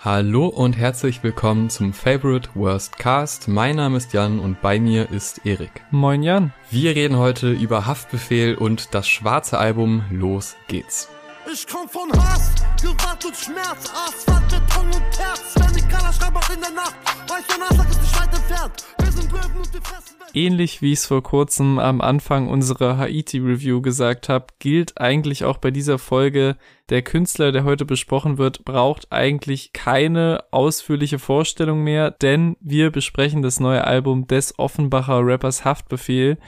Hallo und herzlich willkommen zum Favorite Worst Cast. Mein Name ist Jan und bei mir ist Erik. Moin Jan. Wir reden heute über Haftbefehl und das schwarze Album Los geht's. Ich komm von Hass, Gewalt und Schmerz, Asphalt, Beton und Herz. Wenn ich Kala schreib auch in der Nacht, weiß der Nasser ist nicht weit entfernt. Wir sind Löwen und wir fressen Ähnlich wie ich es vor kurzem am Anfang unserer Haiti-Review gesagt habe, gilt eigentlich auch bei dieser Folge, der Künstler, der heute besprochen wird, braucht eigentlich keine ausführliche Vorstellung mehr, denn wir besprechen das neue Album des Offenbacher Rappers Haftbefehl,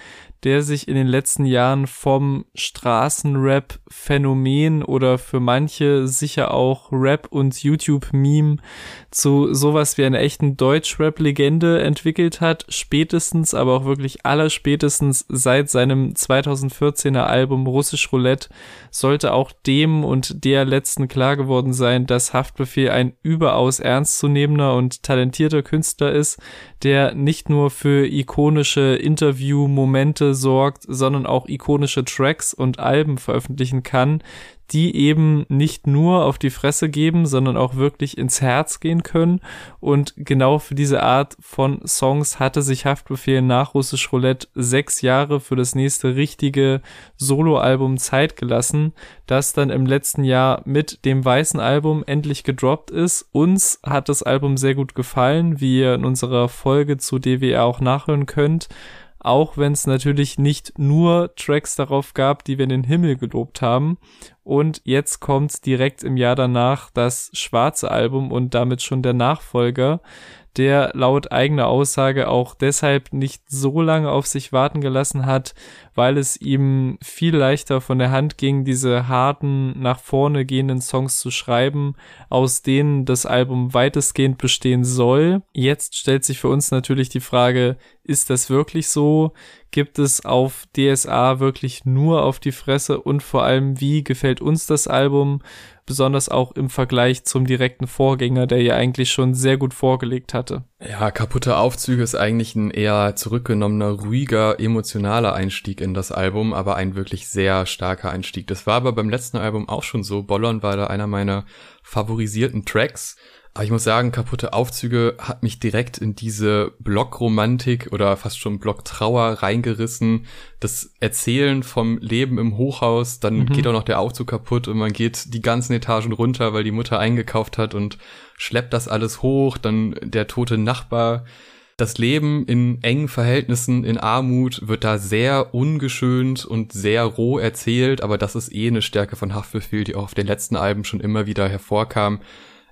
der sich in den letzten Jahren vom Straßenrap-Phänomen oder für manche sicher auch Rap- und YouTube-Meme zu sowas wie einer echten Deutsch-Rap-Legende entwickelt hat, spätestens, aber auch wirklich allerspätestens seit seinem 2014er Album Russisch Roulette sollte auch dem und der letzten klar geworden sein, dass Haftbefehl ein überaus ernstzunehmender und talentierter Künstler ist, der nicht nur für ikonische Interview-Momente sorgt, sondern auch ikonische Tracks und Alben veröffentlichen kann, die eben nicht nur auf die Fresse geben, sondern auch wirklich ins Herz gehen können. Und genau für diese Art von Songs hatte sich Haftbefehl nach Russisch Roulette sechs Jahre für das nächste richtige Soloalbum Zeit gelassen, das dann im letzten Jahr mit dem weißen Album endlich gedroppt ist. Uns hat das Album sehr gut gefallen, wie ihr in unserer Folge zu DWR auch nachhören könnt auch wenn es natürlich nicht nur Tracks darauf gab, die wir in den Himmel gelobt haben. Und jetzt kommt direkt im Jahr danach das schwarze Album und damit schon der Nachfolger, der laut eigener Aussage auch deshalb nicht so lange auf sich warten gelassen hat, weil es ihm viel leichter von der Hand ging, diese harten, nach vorne gehenden Songs zu schreiben, aus denen das Album weitestgehend bestehen soll. Jetzt stellt sich für uns natürlich die Frage, ist das wirklich so? Gibt es auf DSA wirklich nur auf die Fresse und vor allem, wie gefällt uns das Album? Besonders auch im Vergleich zum direkten Vorgänger, der ja eigentlich schon sehr gut vorgelegt hatte. Ja, kaputte Aufzüge ist eigentlich ein eher zurückgenommener, ruhiger, emotionaler Einstieg in das Album, aber ein wirklich sehr starker Einstieg. Das war aber beim letzten Album auch schon so. Bollon war da einer meiner favorisierten Tracks. Aber ich muss sagen, kaputte Aufzüge hat mich direkt in diese Blockromantik oder fast schon Blocktrauer reingerissen. Das Erzählen vom Leben im Hochhaus, dann mhm. geht auch noch der Aufzug kaputt und man geht die ganzen Etagen runter, weil die Mutter eingekauft hat und schleppt das alles hoch, dann der tote Nachbar. Das Leben in engen Verhältnissen, in Armut, wird da sehr ungeschönt und sehr roh erzählt, aber das ist eh eine Stärke von Haftbefehl, die auch auf den letzten Alben schon immer wieder hervorkam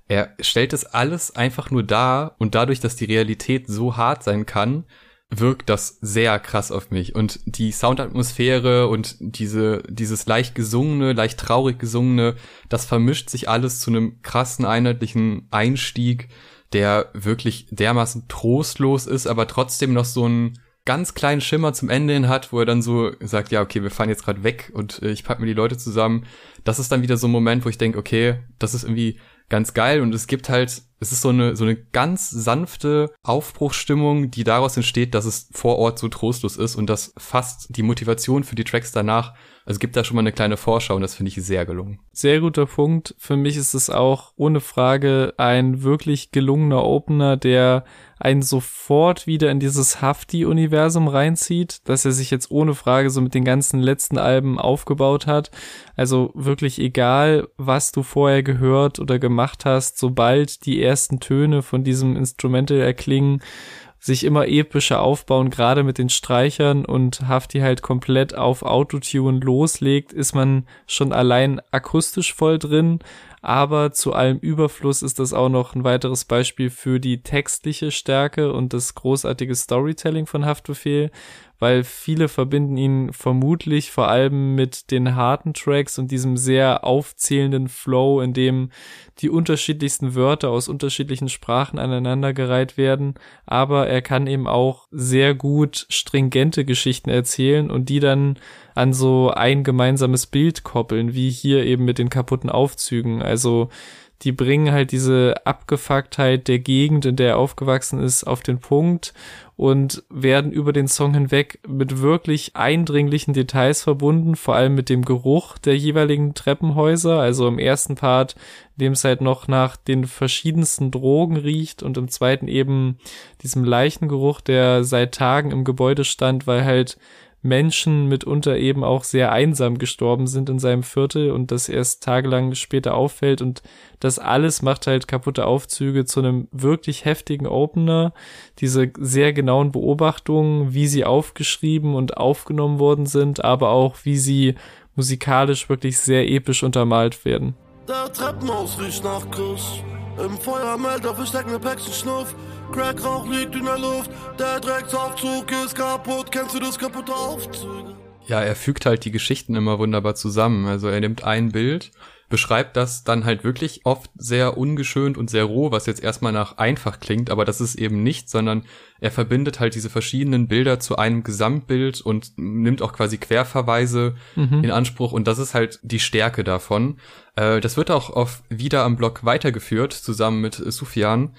er stellt es alles einfach nur dar und dadurch, dass die Realität so hart sein kann, wirkt das sehr krass auf mich. Und die Soundatmosphäre und diese, dieses leicht gesungene, leicht traurig gesungene, das vermischt sich alles zu einem krassen, einheitlichen Einstieg, der wirklich dermaßen trostlos ist, aber trotzdem noch so einen ganz kleinen Schimmer zum Ende hin hat, wo er dann so sagt, ja, okay, wir fahren jetzt gerade weg und äh, ich pack mir die Leute zusammen. Das ist dann wieder so ein Moment, wo ich denke, okay, das ist irgendwie ganz geil und es gibt halt, es ist so eine, so eine ganz sanfte Aufbruchsstimmung, die daraus entsteht, dass es vor Ort so trostlos ist und dass fast die Motivation für die Tracks danach, also gibt da schon mal eine kleine Vorschau und das finde ich sehr gelungen. Sehr guter Punkt. Für mich ist es auch ohne Frage ein wirklich gelungener Opener, der einen sofort wieder in dieses Hafti-Universum reinzieht, dass er sich jetzt ohne Frage so mit den ganzen letzten Alben aufgebaut hat. Also wirklich egal, was du vorher gehört oder gemacht hast, sobald die ersten Töne von diesem Instrumental erklingen, sich immer epischer aufbauen, gerade mit den Streichern und Hafti halt komplett auf Autotune loslegt, ist man schon allein akustisch voll drin, aber zu allem Überfluss ist das auch noch ein weiteres Beispiel für die textliche Stärke und das großartige Storytelling von Haftbefehl, weil viele verbinden ihn vermutlich vor allem mit den harten Tracks und diesem sehr aufzählenden Flow, in dem die unterschiedlichsten Wörter aus unterschiedlichen Sprachen aneinandergereiht werden, aber er kann eben auch sehr gut stringente Geschichten erzählen und die dann an so ein gemeinsames Bild koppeln, wie hier eben mit den kaputten Aufzügen. Also die bringen halt diese Abgefucktheit der Gegend, in der er aufgewachsen ist, auf den Punkt und werden über den Song hinweg mit wirklich eindringlichen Details verbunden, vor allem mit dem Geruch der jeweiligen Treppenhäuser. Also im ersten Part, in dem es halt noch nach den verschiedensten Drogen riecht und im zweiten eben diesem Leichengeruch, der seit Tagen im Gebäude stand, weil halt Menschen mitunter eben auch sehr einsam gestorben sind in seinem Viertel und das erst tagelang später auffällt und das alles macht halt kaputte Aufzüge zu einem wirklich heftigen Opener. Diese sehr genauen Beobachtungen, wie sie aufgeschrieben und aufgenommen worden sind, aber auch wie sie musikalisch wirklich sehr episch untermalt werden. Der Treppenhaus riecht nach Kuss. Im Feuermelder versteckt ne Päckchen Schnuff. Crackrauch liegt in der Luft, der Drecksaufzug ist kaputt. Kennst du das kaputte Aufzug? Ja, er fügt halt die Geschichten immer wunderbar zusammen. Also er nimmt ein Bild, beschreibt das dann halt wirklich oft sehr ungeschönt und sehr roh, was jetzt erstmal nach einfach klingt, aber das ist eben nicht, sondern er verbindet halt diese verschiedenen Bilder zu einem Gesamtbild und nimmt auch quasi Querverweise mhm. in Anspruch und das ist halt die Stärke davon. Äh, das wird auch auf wieder am Blog weitergeführt, zusammen mit Sufjan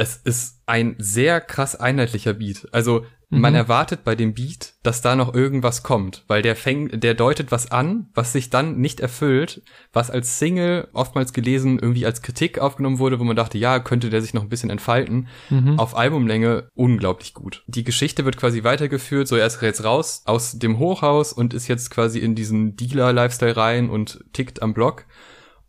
es ist ein sehr krass einheitlicher Beat. Also mhm. man erwartet bei dem Beat, dass da noch irgendwas kommt, weil der fängt, der deutet was an, was sich dann nicht erfüllt, was als Single oftmals gelesen irgendwie als Kritik aufgenommen wurde, wo man dachte, ja, könnte der sich noch ein bisschen entfalten. Mhm. Auf Albumlänge unglaublich gut. Die Geschichte wird quasi weitergeführt, so er ist jetzt raus aus dem Hochhaus und ist jetzt quasi in diesen Dealer-Lifestyle rein und tickt am Block.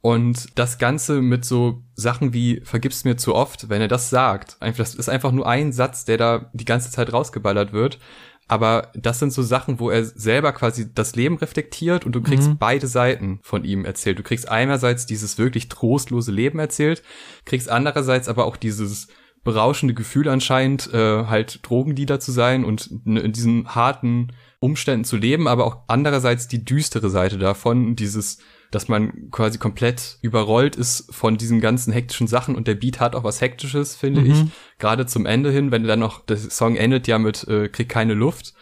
Und das Ganze mit so Sachen wie vergib's mir zu oft, wenn er das sagt, einfach, das ist einfach nur ein Satz, der da die ganze Zeit rausgeballert wird. Aber das sind so Sachen, wo er selber quasi das Leben reflektiert und du kriegst mhm. beide Seiten von ihm erzählt. Du kriegst einerseits dieses wirklich trostlose Leben erzählt, kriegst andererseits aber auch dieses berauschende Gefühl anscheinend, äh, halt Drogendealer zu sein und in diesen harten Umständen zu leben, aber auch andererseits die düstere Seite davon, dieses dass man quasi komplett überrollt ist von diesen ganzen hektischen Sachen und der Beat hat auch was Hektisches, finde mhm. ich. Gerade zum Ende hin, wenn dann noch, der Song endet ja mit äh, Krieg keine Luft.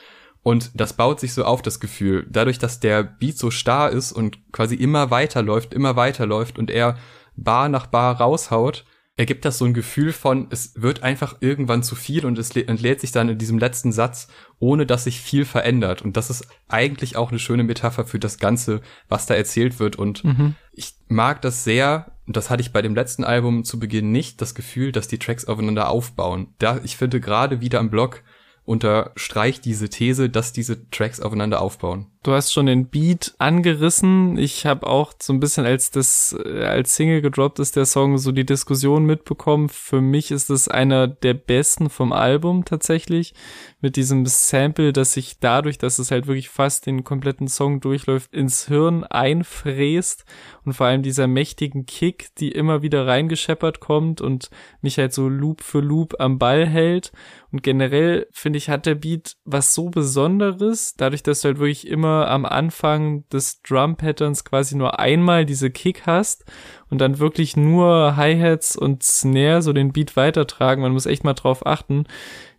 Und das baut sich so auf, das Gefühl. Dadurch, dass der Beat so starr ist und quasi immer weiterläuft, immer weiterläuft und er Bar nach Bar raushaut, ergibt das so ein Gefühl von, es wird einfach irgendwann zu viel und es entlädt sich dann in diesem letzten Satz, ohne dass sich viel verändert. Und das ist eigentlich auch eine schöne Metapher für das Ganze, was da erzählt wird. Und mhm. ich mag das sehr, und das hatte ich bei dem letzten Album zu Beginn nicht, das Gefühl, dass die Tracks aufeinander aufbauen. Da, ich finde gerade wieder am Blog unterstreicht diese These, dass diese Tracks aufeinander aufbauen. Du hast schon den Beat angerissen. Ich habe auch so ein bisschen, als das äh, als Single gedroppt ist, der Song, so die Diskussion mitbekommen. Für mich ist es einer der besten vom Album tatsächlich. Mit diesem Sample, das sich dadurch, dass es halt wirklich fast den kompletten Song durchläuft, ins Hirn einfräst. Und vor allem dieser mächtigen Kick, die immer wieder reingescheppert kommt und mich halt so Loop für Loop am Ball hält. Und generell finde ich, hat der Beat was so Besonderes, dadurch, dass du halt wirklich immer immer am Anfang des Drum-Patterns quasi nur einmal diese Kick hast und dann wirklich nur Hi-Hats und Snare so den Beat weitertragen. Man muss echt mal drauf achten.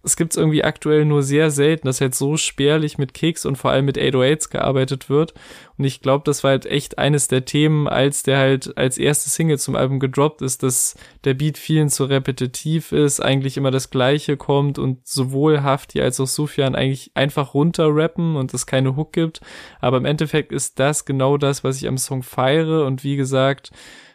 Es gibt's irgendwie aktuell nur sehr selten, dass halt so spärlich mit Kicks und vor allem mit 808s gearbeitet wird. Und ich glaube, das war halt echt eines der Themen, als der halt als erste Single zum Album gedroppt ist, dass der Beat vielen zu repetitiv ist, eigentlich immer das Gleiche kommt und sowohl Hafti als auch Sufjan eigentlich einfach runterrappen und es keine Hook gibt. Aber im Endeffekt ist das genau das, was ich am Song feiere und wie gesagt,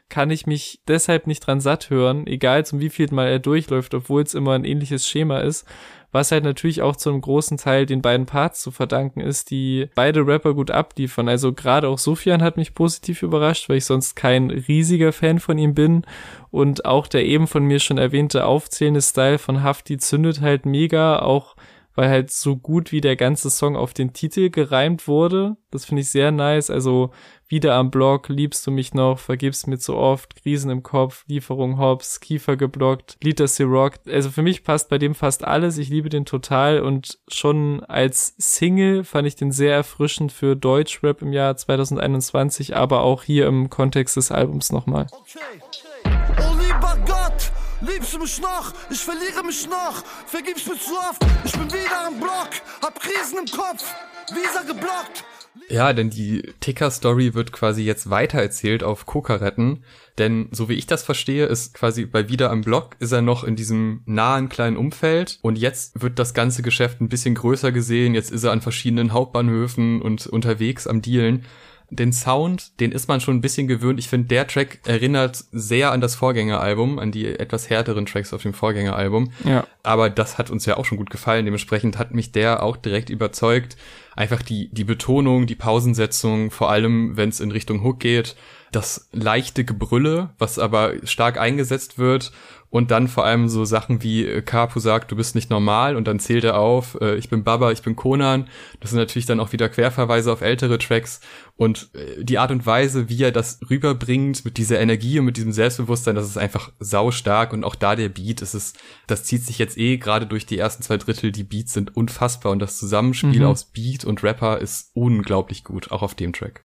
kann ich mich deshalb nicht dran satt hören, egal zum wievielten Mal er durchläuft, obwohl es immer ein ähnliches Schema ist. Was halt natürlich auch zu einem großen Teil den beiden Parts zu verdanken ist, die beide Rapper gut abliefern. Also gerade auch Sofian hat mich positiv überrascht, weil ich sonst kein riesiger Fan von ihm bin. Und auch der eben von mir schon erwähnte aufzählende Style von Hafti zündet halt mega, auch weil halt so gut wie der ganze Song auf den Titel gereimt wurde. Das finde ich sehr nice. Also wieder am Block, liebst du mich noch, vergibst mir zu oft, Krisen im Kopf, Lieferung Hops, Kiefer geblockt, Liter Rock. Also für mich passt bei dem fast alles. Ich liebe den total und schon als Single fand ich den sehr erfrischend für Deutschrap im Jahr 2021, aber auch hier im Kontext des Albums nochmal. Okay. Liebst du mich noch? Ich verliere mich noch. Vergibst mir zu oft. Ich bin wieder am Block. Hab Krisen im Kopf. Visa geblockt. Ja, denn die Ticker-Story wird quasi jetzt weitererzählt auf Kokaretten. Denn so wie ich das verstehe, ist quasi bei wieder am Block ist er noch in diesem nahen kleinen Umfeld und jetzt wird das ganze Geschäft ein bisschen größer gesehen. Jetzt ist er an verschiedenen Hauptbahnhöfen und unterwegs am Dealen den Sound, den ist man schon ein bisschen gewöhnt. Ich finde, der Track erinnert sehr an das Vorgängeralbum, an die etwas härteren Tracks auf dem Vorgängeralbum. Ja. Aber das hat uns ja auch schon gut gefallen. Dementsprechend hat mich der auch direkt überzeugt. Einfach die, die Betonung, die Pausensetzung, vor allem wenn es in Richtung Hook geht, das leichte Gebrülle, was aber stark eingesetzt wird und dann vor allem so Sachen wie äh, Kapu sagt, du bist nicht normal und dann zählt er auf, äh, ich bin Baba, ich bin Conan. Das sind natürlich dann auch wieder Querverweise auf ältere Tracks und äh, die Art und Weise, wie er das rüberbringt mit dieser Energie und mit diesem Selbstbewusstsein, das ist einfach sau stark und auch da der Beat, ist es, das zieht sich jetzt eh gerade durch die ersten zwei Drittel, die Beats sind unfassbar und das Zusammenspiel mhm. aus Beat und Rapper ist unglaublich gut, auch auf dem Track.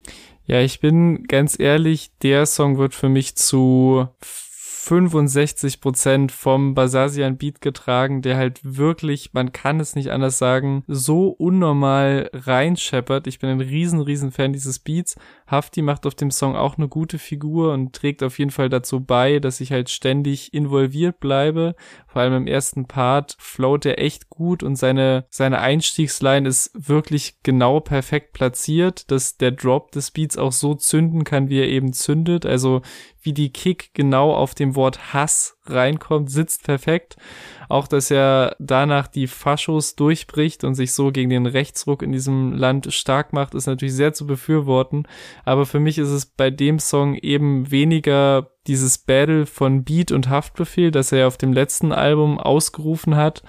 Ja, ich bin ganz ehrlich, der Song wird für mich zu 65 Prozent vom Basasian Beat getragen, der halt wirklich, man kann es nicht anders sagen, so unnormal reinscheppert. Ich bin ein riesen, riesen Fan dieses Beats. Hafti macht auf dem Song auch eine gute Figur und trägt auf jeden Fall dazu bei, dass ich halt ständig involviert bleibe. Vor allem im ersten Part float er echt gut und seine, seine Einstiegsline ist wirklich genau perfekt platziert, dass der Drop des Beats auch so zünden kann, wie er eben zündet. Also wie die Kick genau auf dem Wort Hass reinkommt, sitzt perfekt. Auch, dass er danach die Faschos durchbricht und sich so gegen den Rechtsruck in diesem Land stark macht, ist natürlich sehr zu befürworten. Aber für mich ist es bei dem Song eben weniger dieses Battle von Beat und Haftbefehl, das er auf dem letzten Album ausgerufen hat,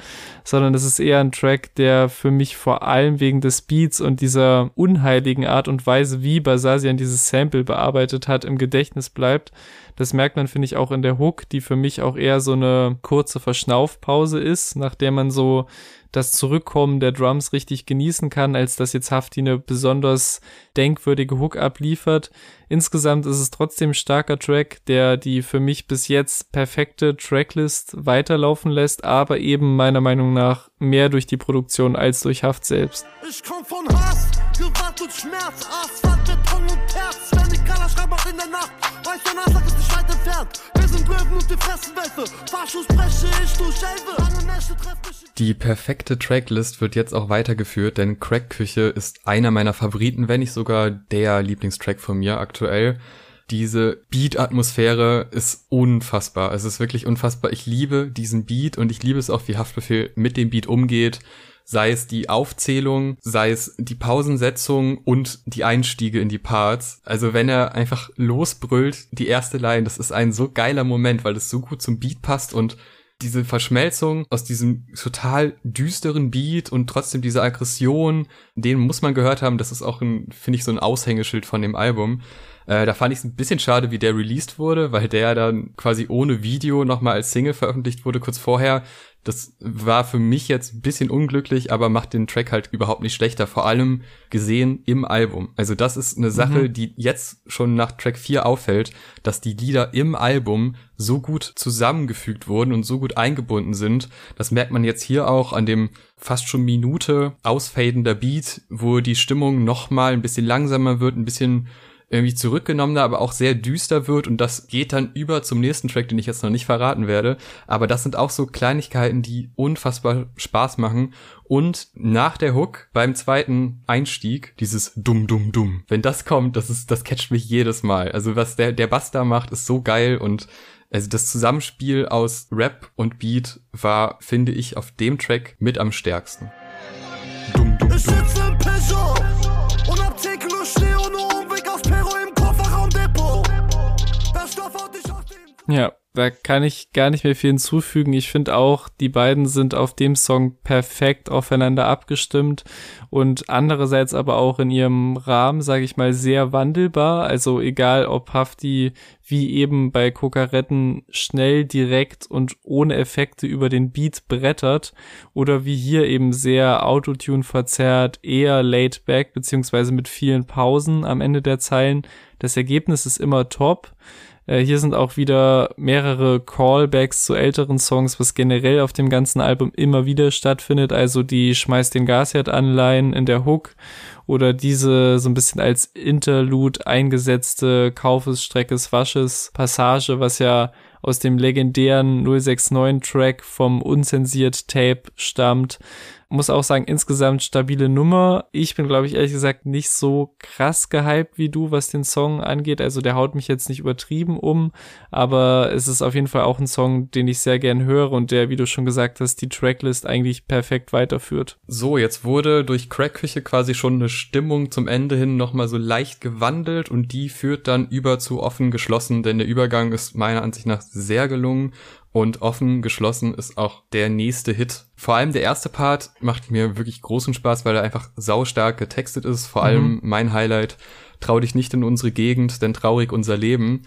sondern es ist eher ein Track, der für mich vor allem wegen des Beats und dieser unheiligen Art und Weise, wie Basasian dieses Sample bearbeitet hat, im Gedächtnis bleibt. Das merkt man, finde ich, auch in der Hook, die für mich auch eher so eine kurze Verschnaufpause ist, nach der man so das Zurückkommen der Drums richtig genießen kann, als dass jetzt Hafti eine besonders denkwürdige Hook abliefert. Insgesamt ist es trotzdem starker Track, der die für mich bis jetzt perfekte Tracklist weiterlaufen lässt, aber eben meiner Meinung nach mehr durch die Produktion als durch Haft selbst. Ich komm von Hass, Gewalt und Schmerz, Asphalt, Beton und Herz, wenn ich Kala schreib auch in der Nacht, weiß der Nasser ist nicht weit entfernt, wir sind Löwen und wir fressen Wölfe, Fahrschuss breche ich treff mich Die perfekte Tracklist wird jetzt auch weitergeführt, denn Crackküche ist einer meiner Favoriten, wenn nicht sogar der Lieblingstrack von mir aktuell diese Beat-Atmosphäre ist unfassbar. Es ist wirklich unfassbar. Ich liebe diesen Beat und ich liebe es auch, wie Haftbefehl mit dem Beat umgeht. Sei es die Aufzählung, sei es die Pausensetzung und die Einstiege in die Parts. Also wenn er einfach losbrüllt, die erste Line, das ist ein so geiler Moment, weil es so gut zum Beat passt und diese Verschmelzung aus diesem total düsteren Beat und trotzdem diese Aggression, den muss man gehört haben. Das ist auch ein, finde ich, so ein Aushängeschild von dem Album. Äh, da fand ich es ein bisschen schade, wie der released wurde, weil der dann quasi ohne Video nochmal als Single veröffentlicht wurde kurz vorher. Das war für mich jetzt ein bisschen unglücklich, aber macht den Track halt überhaupt nicht schlechter, vor allem gesehen im Album. Also das ist eine Sache, mhm. die jetzt schon nach Track 4 auffällt, dass die Lieder im Album so gut zusammengefügt wurden und so gut eingebunden sind. Das merkt man jetzt hier auch an dem fast schon Minute ausfadender Beat, wo die Stimmung noch mal ein bisschen langsamer wird, ein bisschen irgendwie zurückgenommener, aber auch sehr düster wird und das geht dann über zum nächsten Track, den ich jetzt noch nicht verraten werde. Aber das sind auch so Kleinigkeiten, die unfassbar Spaß machen. Und nach der Hook beim zweiten Einstieg dieses Dumm, Dumm, Dumm. Wenn das kommt, das ist, das catcht mich jedes Mal. Also was der, der Bass da macht, ist so geil und also das Zusammenspiel aus Rap und Beat war, finde ich, auf dem Track mit am stärksten. Dumm, dumm, dumm. Ja, da kann ich gar nicht mehr viel hinzufügen. Ich finde auch, die beiden sind auf dem Song perfekt aufeinander abgestimmt und andererseits aber auch in ihrem Rahmen, sage ich mal, sehr wandelbar. Also egal, ob Hafti wie eben bei Kokaretten schnell, direkt und ohne Effekte über den Beat brettert oder wie hier eben sehr Autotune verzerrt, eher laid back beziehungsweise mit vielen Pausen am Ende der Zeilen. Das Ergebnis ist immer top Äh, hier sind auch wieder mehrere Callbacks zu älteren Songs, was generell auf dem ganzen Album immer wieder stattfindet. Also die Schmeiß den Gasherd-Anleihen in der Hook oder diese so ein bisschen als Interlude eingesetzte Kaufes, Streckes, Wasches Passage, was ja aus dem legendären 069 Track vom unzensiert Tape stammt muss auch sagen, insgesamt stabile Nummer. Ich bin, glaube ich, ehrlich gesagt nicht so krass gehypt wie du, was den Song angeht. Also der haut mich jetzt nicht übertrieben um, aber es ist auf jeden Fall auch ein Song, den ich sehr gern höre und der, wie du schon gesagt hast, die Tracklist eigentlich perfekt weiterführt. So, jetzt wurde durch Crackküche quasi schon eine Stimmung zum Ende hin nochmal so leicht gewandelt und die führt dann über zu offen geschlossen, denn der Übergang ist meiner Ansicht nach sehr gelungen und offen geschlossen ist auch der nächste Hit. Vor allem der erste Part macht mir wirklich großen Spaß, weil er einfach saustark getextet ist. Vor mhm. allem mein Highlight, trau dich nicht in unsere Gegend, denn traurig unser Leben.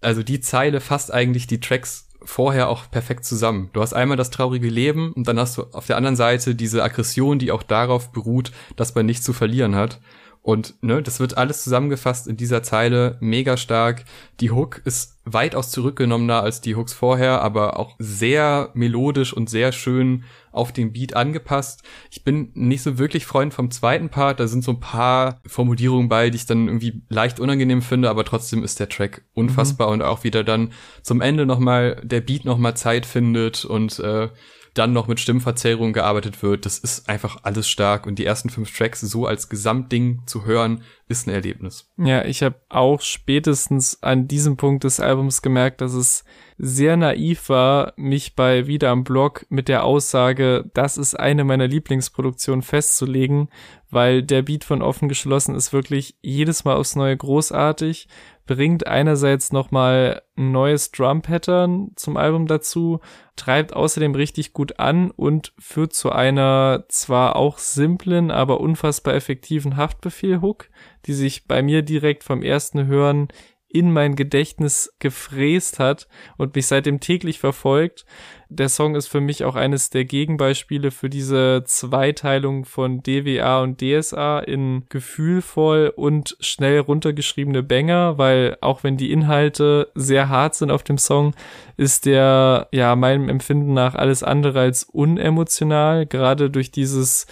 Also die Zeile fasst eigentlich die Tracks vorher auch perfekt zusammen. Du hast einmal das traurige Leben und dann hast du auf der anderen Seite diese Aggression, die auch darauf beruht, dass man nichts zu verlieren hat. Und ne, das wird alles zusammengefasst in dieser Zeile, mega stark. Die Hook ist weitaus zurückgenommener als die Hooks vorher, aber auch sehr melodisch und sehr schön auf den Beat angepasst. Ich bin nicht so wirklich Freund vom zweiten Part, da sind so ein paar Formulierungen bei, die ich dann irgendwie leicht unangenehm finde, aber trotzdem ist der Track unfassbar mhm. und auch wieder dann zum Ende nochmal der Beat nochmal Zeit findet und äh, dann noch mit Stimmverzerrung gearbeitet wird. Das ist einfach alles stark und die ersten fünf Tracks so als Gesamtding zu hören, ist ein Erlebnis. Ja, ich habe auch spätestens an diesem Punkt des Albums gemerkt, dass es sehr naiv war, mich bei Wieder am Blog mit der Aussage, das ist eine meiner Lieblingsproduktionen festzulegen, weil der Beat von Offen geschlossen ist wirklich jedes Mal aufs Neue großartig, bringt einerseits nochmal ein neues Drum-Pattern zum Album dazu, treibt außerdem richtig gut an und führt zu einer zwar auch simplen, aber unfassbar effektiven Haftbefehl-Hook, die sich bei mir direkt vom ersten Hören in mein Gedächtnis gefräst hat und mich seitdem täglich verfolgt. Der Song ist für mich auch eines der Gegenbeispiele für diese Zweiteilung von DWA und DSA in gefühlvoll und schnell runtergeschriebene Banger, weil auch wenn die Inhalte sehr hart sind auf dem Song, ist der ja meinem Empfinden nach alles andere als unemotional, gerade durch dieses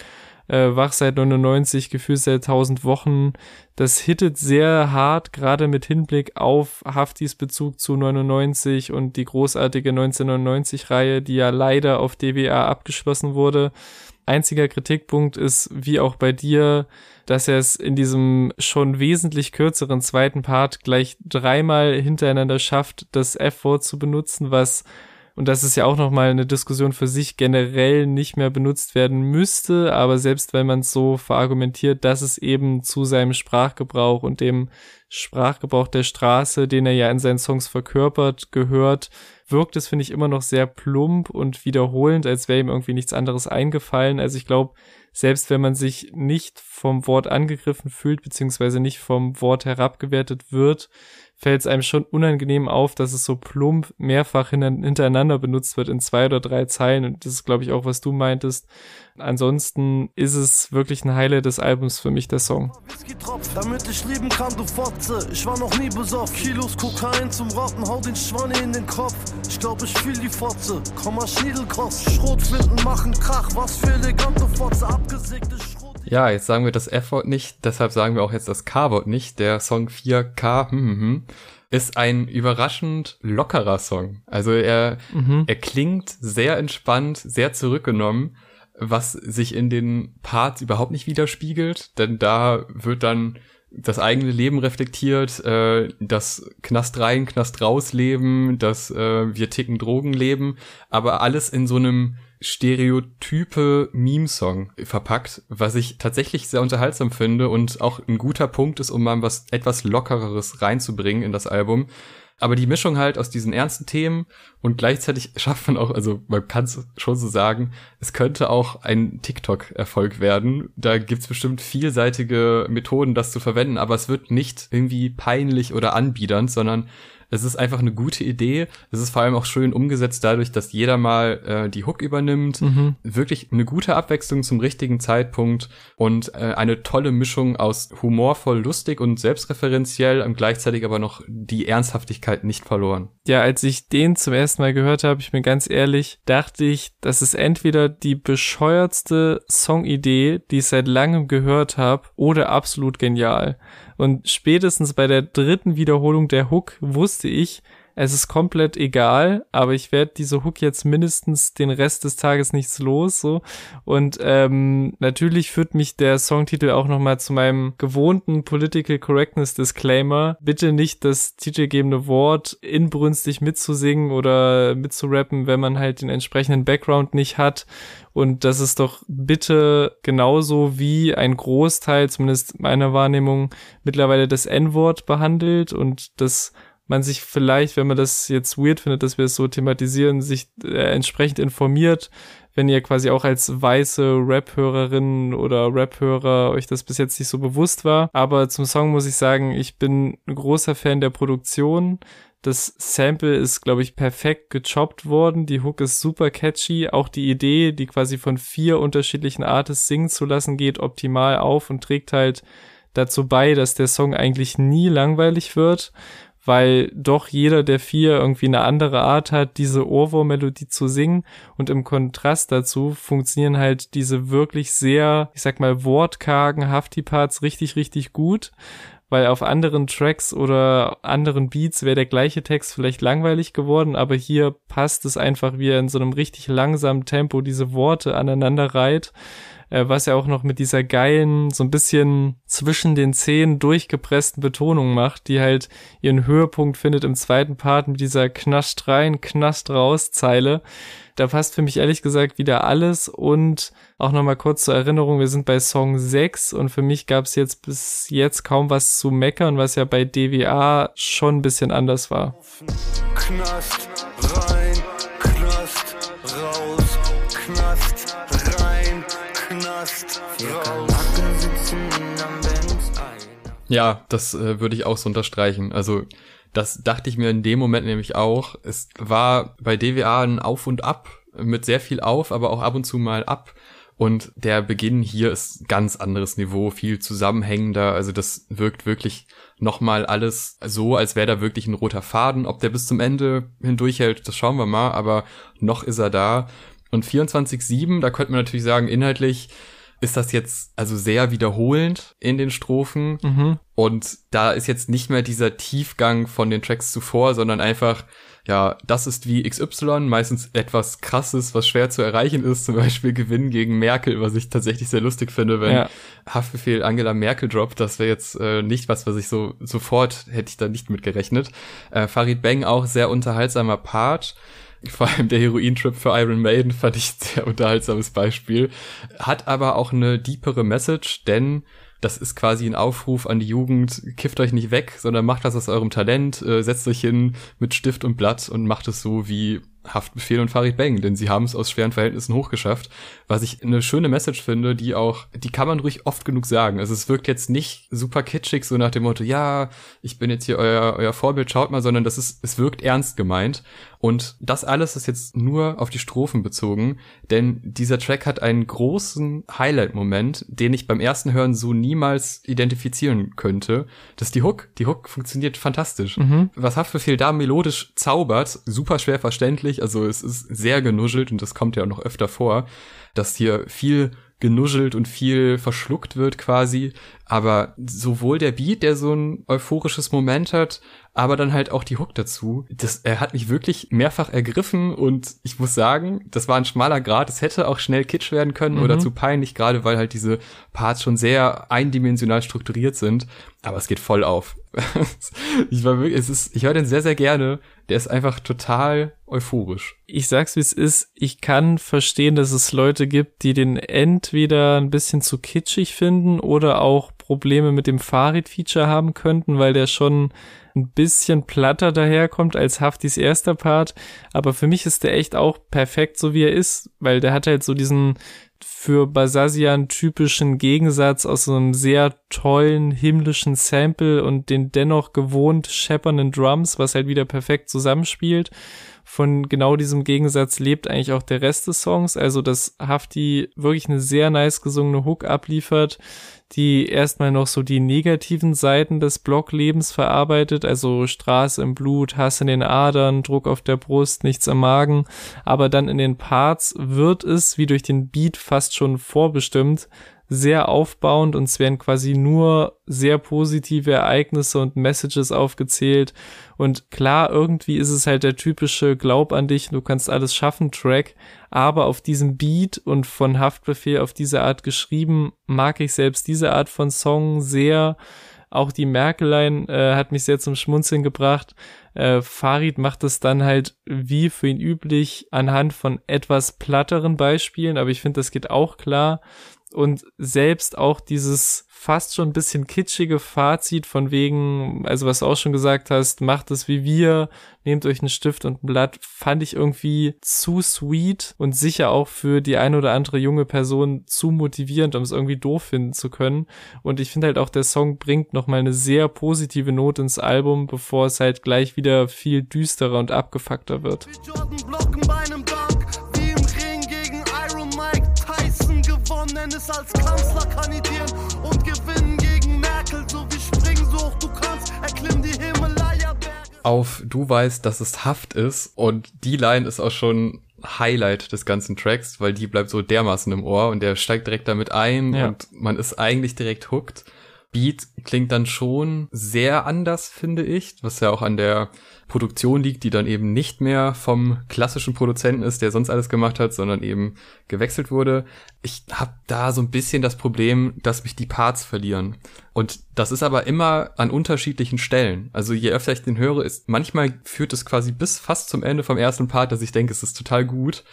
äh, Wach seit 99, Gefühl seit 1000 Wochen. Das hittet sehr hart, gerade mit Hinblick auf Haftis Bezug zu 99 und die großartige 1999-Reihe, die ja leider auf DWA abgeschlossen wurde. Einziger Kritikpunkt ist, wie auch bei dir, dass er es in diesem schon wesentlich kürzeren zweiten Part gleich dreimal hintereinander schafft, das F-Wort zu benutzen, was und das ist ja auch nochmal eine Diskussion für sich, generell nicht mehr benutzt werden müsste, aber selbst wenn man es so verargumentiert, dass es eben zu seinem Sprachgebrauch und dem Sprachgebrauch der Straße, den er ja in seinen Songs verkörpert, gehört, wirkt es, finde ich, immer noch sehr plump und wiederholend, als wäre ihm irgendwie nichts anderes eingefallen. Also ich glaube, selbst wenn man sich nicht vom Wort angegriffen fühlt, beziehungsweise nicht vom Wort herabgewertet wird, fällt es einem schon unangenehm auf, dass es so plump mehrfach hintereinander benutzt wird in zwei oder drei Zeilen. Und das ist, glaube ich, auch, was du meintest. Ansonsten ist es wirklich ein Highlight des Albums für mich, der Song. Damit ich leben kann, du Fotze. Ich war noch nie besoffen. Kilos Kokain zum Rotten, hau den Schwanne in den Kopf. Ich glaube, ich fühl die Fotze. Komm mal Schniedelkost. Schrotflinten machen Krach. Was für elegante Fotze. Abgesägte Schrot. Ja, jetzt sagen wir das F-Wort nicht, deshalb sagen wir auch jetzt das K-Wort nicht. Der Song 4K hm, hm, hm, ist ein überraschend lockerer Song. Also er, mhm. er klingt sehr entspannt, sehr zurückgenommen, was sich in den Parts überhaupt nicht widerspiegelt, denn da wird dann das eigene Leben reflektiert, äh, das Knast rein, Knast raus Leben, das äh, wir ticken Drogen leben, aber alles in so einem stereotype Meme-Song verpackt, was ich tatsächlich sehr unterhaltsam finde und auch ein guter Punkt ist, um mal was etwas lockereres reinzubringen in das Album. Aber die Mischung halt aus diesen ernsten Themen und gleichzeitig schafft man auch, also man kann es schon so sagen, es könnte auch ein TikTok-Erfolg werden. Da gibt's bestimmt vielseitige Methoden, das zu verwenden, aber es wird nicht irgendwie peinlich oder anbiedernd, sondern Es ist einfach eine gute Idee. Es ist vor allem auch schön umgesetzt dadurch, dass jeder mal äh, die Hook übernimmt. Mhm. Wirklich eine gute Abwechslung zum richtigen Zeitpunkt und äh, eine tolle Mischung aus humorvoll, lustig und selbstreferenziell und gleichzeitig aber noch die Ernsthaftigkeit nicht verloren. Ja, als ich den zum ersten Mal gehört habe, ich bin ganz ehrlich, dachte ich, das ist entweder die bescheuertste Songidee, die ich seit langem gehört habe, oder absolut genial. Und spätestens bei der dritten Wiederholung der Hook wusste ich, es ist komplett egal, aber ich werde diese Hook jetzt mindestens den Rest des Tages nichts los, so. Und ähm, natürlich führt mich der Songtitel auch nochmal zu meinem gewohnten Political Correctness Disclaimer. Bitte nicht das titelgebende Wort inbrünstig mitzusingen oder mitzurappen, wenn man halt den entsprechenden Background nicht hat. Und das ist doch bitte genauso wie ein Großteil, zumindest meiner Wahrnehmung, mittlerweile das N-Wort behandelt und das man sich vielleicht, wenn man das jetzt weird findet, dass wir es so thematisieren, sich äh, entsprechend informiert, wenn ihr quasi auch als weiße Rap-Hörerin oder Rap-Hörer euch das bis jetzt nicht so bewusst war. Aber zum Song muss ich sagen, ich bin ein großer Fan der Produktion. Das Sample ist, glaube ich, perfekt gechoppt worden. Die Hook ist super catchy. Auch die Idee, die quasi von vier unterschiedlichen Artists singen zu lassen, geht optimal auf und trägt halt dazu bei, dass der Song eigentlich nie langweilig wird weil doch jeder der vier irgendwie eine andere Art hat, diese Ohrwurm-Melodie zu singen. Und im Kontrast dazu funktionieren halt diese wirklich sehr, ich sag mal, wortkargen Hafti-Parts richtig, richtig gut, weil auf anderen Tracks oder anderen Beats wäre der gleiche Text vielleicht langweilig geworden, aber hier passt es einfach, wie er in so einem richtig langsamen Tempo diese Worte aneinander reiht äh, was er auch noch mit dieser geilen, so ein bisschen zwischen den Zähnen durchgepressten Betonung macht, die halt ihren Höhepunkt findet im zweiten Part mit dieser Knascht rein, Knast raus Zeile. Da passt für mich ehrlich gesagt wieder alles und auch nochmal kurz zur Erinnerung, wir sind bei Song 6 und für mich gab es jetzt bis jetzt kaum was zu meckern, was ja bei DWA schon ein bisschen anders war. Knast rein, Knast raus, Knast rein, Knast raus. Ja, das äh, würde ich auch so unterstreichen. Also das dachte ich mir in dem Moment nämlich auch. Es war bei DWA ein Auf und Ab mit sehr viel auf, aber auch ab und zu mal ab. Und der Beginn hier ist ganz anderes Niveau, viel zusammenhängender. Also das wirkt wirklich nochmal alles so, als wäre da wirklich ein roter Faden. Ob der bis zum Ende hindurchhält, das schauen wir mal. Aber noch ist er da. Und 24-7, da könnte man natürlich sagen, inhaltlich ist das jetzt also sehr wiederholend in den Strophen. Mhm. Und da ist jetzt nicht mehr dieser Tiefgang von den Tracks zuvor, sondern einfach, ja, das ist wie XY, meistens etwas krasses, was schwer zu erreichen ist, zum Beispiel Gewinn gegen Merkel, was ich tatsächlich sehr lustig finde, wenn ja. Haftbefehl Angela Merkel droppt, das wäre jetzt äh, nicht was, was ich so sofort hätte ich da nicht mit gerechnet. Äh, Farid Bang auch sehr unterhaltsamer Part vor allem der Heroin-Trip für Iron Maiden fand ich ein sehr unterhaltsames Beispiel. Hat aber auch eine deepere Message, denn das ist quasi ein Aufruf an die Jugend, kifft euch nicht weg, sondern macht das aus eurem Talent, äh, setzt euch hin mit Stift und Blatt und macht es so wie Haftbefehl und Farid Bang, denn sie haben es aus schweren Verhältnissen hochgeschafft, was ich eine schöne Message finde, die auch, die kann man ruhig oft genug sagen. Also es wirkt jetzt nicht super kitschig, so nach dem Motto, ja, ich bin jetzt hier euer, euer Vorbild, schaut mal, sondern das ist, es wirkt ernst gemeint. Und das alles ist jetzt nur auf die Strophen bezogen, denn dieser Track hat einen großen Highlight-Moment, den ich beim ersten Hören so niemals identifizieren könnte. Das ist die Hook. Die Hook funktioniert fantastisch. Mhm. Was Haftbefehl da melodisch zaubert, super schwer verständlich, also es ist sehr genuschelt und das kommt ja auch noch öfter vor, dass hier viel genuschelt und viel verschluckt wird quasi. Aber sowohl der Beat, der so ein euphorisches Moment hat, aber dann halt auch die Hook dazu. Das, er hat mich wirklich mehrfach ergriffen und ich muss sagen, das war ein schmaler Grad. Es hätte auch schnell kitsch werden können mhm. oder zu peinlich, gerade weil halt diese Parts schon sehr eindimensional strukturiert sind. Aber es geht voll auf. ich war wirklich, es ist, ich höre den sehr, sehr gerne. Der ist einfach total euphorisch. Ich sag's wie es ist. Ich kann verstehen, dass es Leute gibt, die den entweder ein bisschen zu kitschig finden oder auch Probleme mit dem Farid-Feature haben könnten, weil der schon ein bisschen platter daherkommt als Haftis erster Part. Aber für mich ist der echt auch perfekt, so wie er ist, weil der hat halt so diesen für Basasian typischen Gegensatz aus so einem sehr tollen himmlischen Sample und den dennoch gewohnt scheppernden Drums, was halt wieder perfekt zusammenspielt von genau diesem Gegensatz lebt eigentlich auch der Rest des Songs. Also, dass Hafti wirklich eine sehr nice gesungene Hook abliefert, die erstmal noch so die negativen Seiten des Blocklebens verarbeitet, also Straße im Blut, Hass in den Adern, Druck auf der Brust, nichts am Magen, aber dann in den Parts wird es, wie durch den Beat fast schon vorbestimmt, sehr aufbauend und es werden quasi nur sehr positive Ereignisse und Messages aufgezählt. Und klar, irgendwie ist es halt der typische Glaub an dich, du kannst alles schaffen Track, aber auf diesem Beat und von Haftbefehl auf diese Art geschrieben, mag ich selbst diese Art von Song sehr. Auch die Merkelein äh, hat mich sehr zum Schmunzeln gebracht. Äh, Farid macht es dann halt wie für ihn üblich anhand von etwas platteren Beispielen, aber ich finde, das geht auch klar und selbst auch dieses fast schon ein bisschen kitschige Fazit von wegen, also was du auch schon gesagt hast, macht es wie wir, nehmt euch einen Stift und ein Blatt, fand ich irgendwie zu sweet und sicher auch für die eine oder andere junge Person zu motivierend, um es irgendwie doof finden zu können. Und ich finde halt auch, der Song bringt nochmal eine sehr positive Note ins Album, bevor es halt gleich wieder viel düsterer und abgefuckter wird. Dennis als Kanzler kandidieren und gewinnen gegen Merkel. So wie springen, so hoch du kannst, erklimm die Himalaya-Berge. Auf Du weißt, dass es Haft ist und die Line ist auch schon Highlight des ganzen Tracks, weil die bleibt so dermaßen im Ohr und der steigt direkt damit ein ja. und man ist eigentlich direkt hooked. Beat klingt dann schon sehr anders, finde ich, was ja auch an der Produktion liegt, die dann eben nicht mehr vom klassischen Produzenten ist, der sonst alles gemacht hat, sondern eben gewechselt wurde. Ich habe da so ein bisschen das Problem, dass mich die Parts verlieren. Und das ist aber immer an unterschiedlichen Stellen. Also je öfter ich den höre, ist manchmal führt es quasi bis fast zum Ende vom ersten Part, dass ich denke, es ist total gut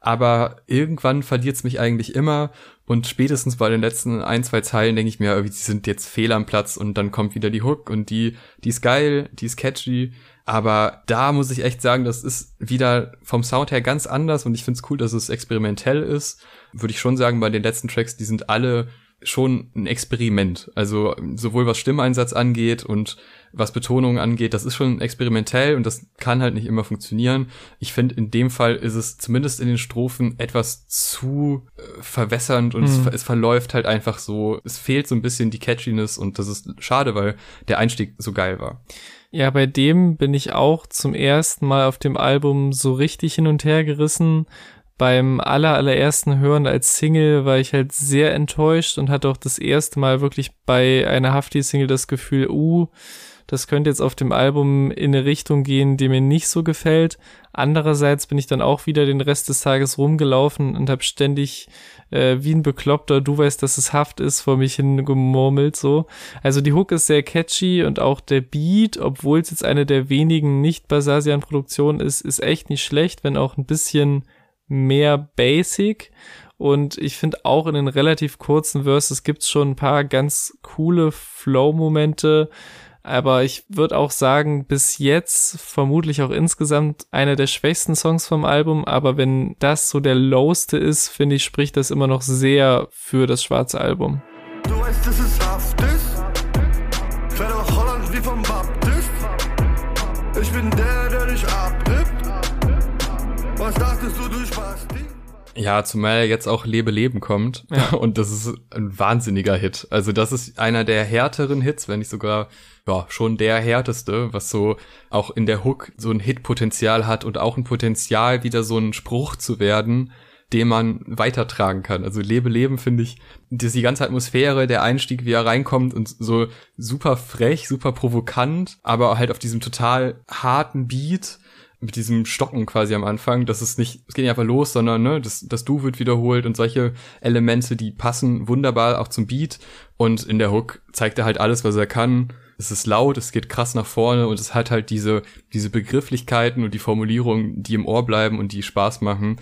aber irgendwann verliert es mich eigentlich immer und spätestens bei den letzten ein, zwei Zeilen denke ich mir, sie sind jetzt fehl am Platz und dann kommt wieder die Hook und die, die ist geil, die ist catchy, aber da muss ich echt sagen, das ist wieder vom Sound her ganz anders und ich finde es cool, dass es experimentell ist. Würde ich schon sagen, bei den letzten Tracks, die sind alle schon ein Experiment. Also sowohl was Stimmeinsatz angeht und was Betonungen angeht, das ist schon experimentell und das kann halt nicht immer funktionieren. Ich finde, in dem Fall ist es zumindest in den Strophen etwas zu äh, verwässernd und mhm. es, es, verläuft halt einfach so. Es fehlt so ein bisschen die Catchiness und das ist schade, weil der Einstieg so geil war. Ja, bei dem bin ich auch zum ersten Mal auf dem Album so richtig hin und her gerissen. Beim aller, allerersten Hören als Single war ich halt sehr enttäuscht und hatte auch das erste Mal wirklich bei einer Hafti-Single das Gefühl, uh, das könnte jetzt auf dem Album in eine Richtung gehen, die mir nicht so gefällt. Andererseits bin ich dann auch wieder den Rest des Tages rumgelaufen und habe ständig äh, wie ein Bekloppter, du weißt, dass es Haft ist, vor mich hingemurmelt so. Also die Hook ist sehr catchy und auch der Beat, obwohl es jetzt eine der wenigen nicht-Basasian-Produktionen ist, ist echt nicht schlecht, wenn auch ein bisschen mehr basic. Und ich finde auch in den relativ kurzen Verses gibt's schon ein paar ganz coole Flow-Momente. Aber ich würde auch sagen, bis jetzt vermutlich auch insgesamt einer der schwächsten Songs vom Album. Aber wenn das so der lowste ist, finde ich, spricht das immer noch sehr für das schwarze Album. Du weißt, es ist Ja, zumal jetzt auch Lebe Leben kommt. Ja. Und das ist ein wahnsinniger Hit. Also das ist einer der härteren Hits, wenn nicht sogar, ja, schon der härteste, was so auch in der Hook so ein Hitpotenzial hat und auch ein Potenzial, wieder so ein Spruch zu werden, den man weitertragen kann. Also Lebe Leben finde ich, die ganze Atmosphäre, der Einstieg, wie er reinkommt und so super frech, super provokant, aber halt auf diesem total harten Beat mit diesem Stocken quasi am Anfang, dass es nicht, es geht nicht einfach los, sondern ne, das, das Du wird wiederholt und solche Elemente, die passen wunderbar auch zum Beat und in der Hook zeigt er halt alles, was er kann. es ist laut, es geht krass nach vorne und es hat halt diese, diese Begrifflichkeiten und die Formulierungen, die im Ohr bleiben und die Spaß machen.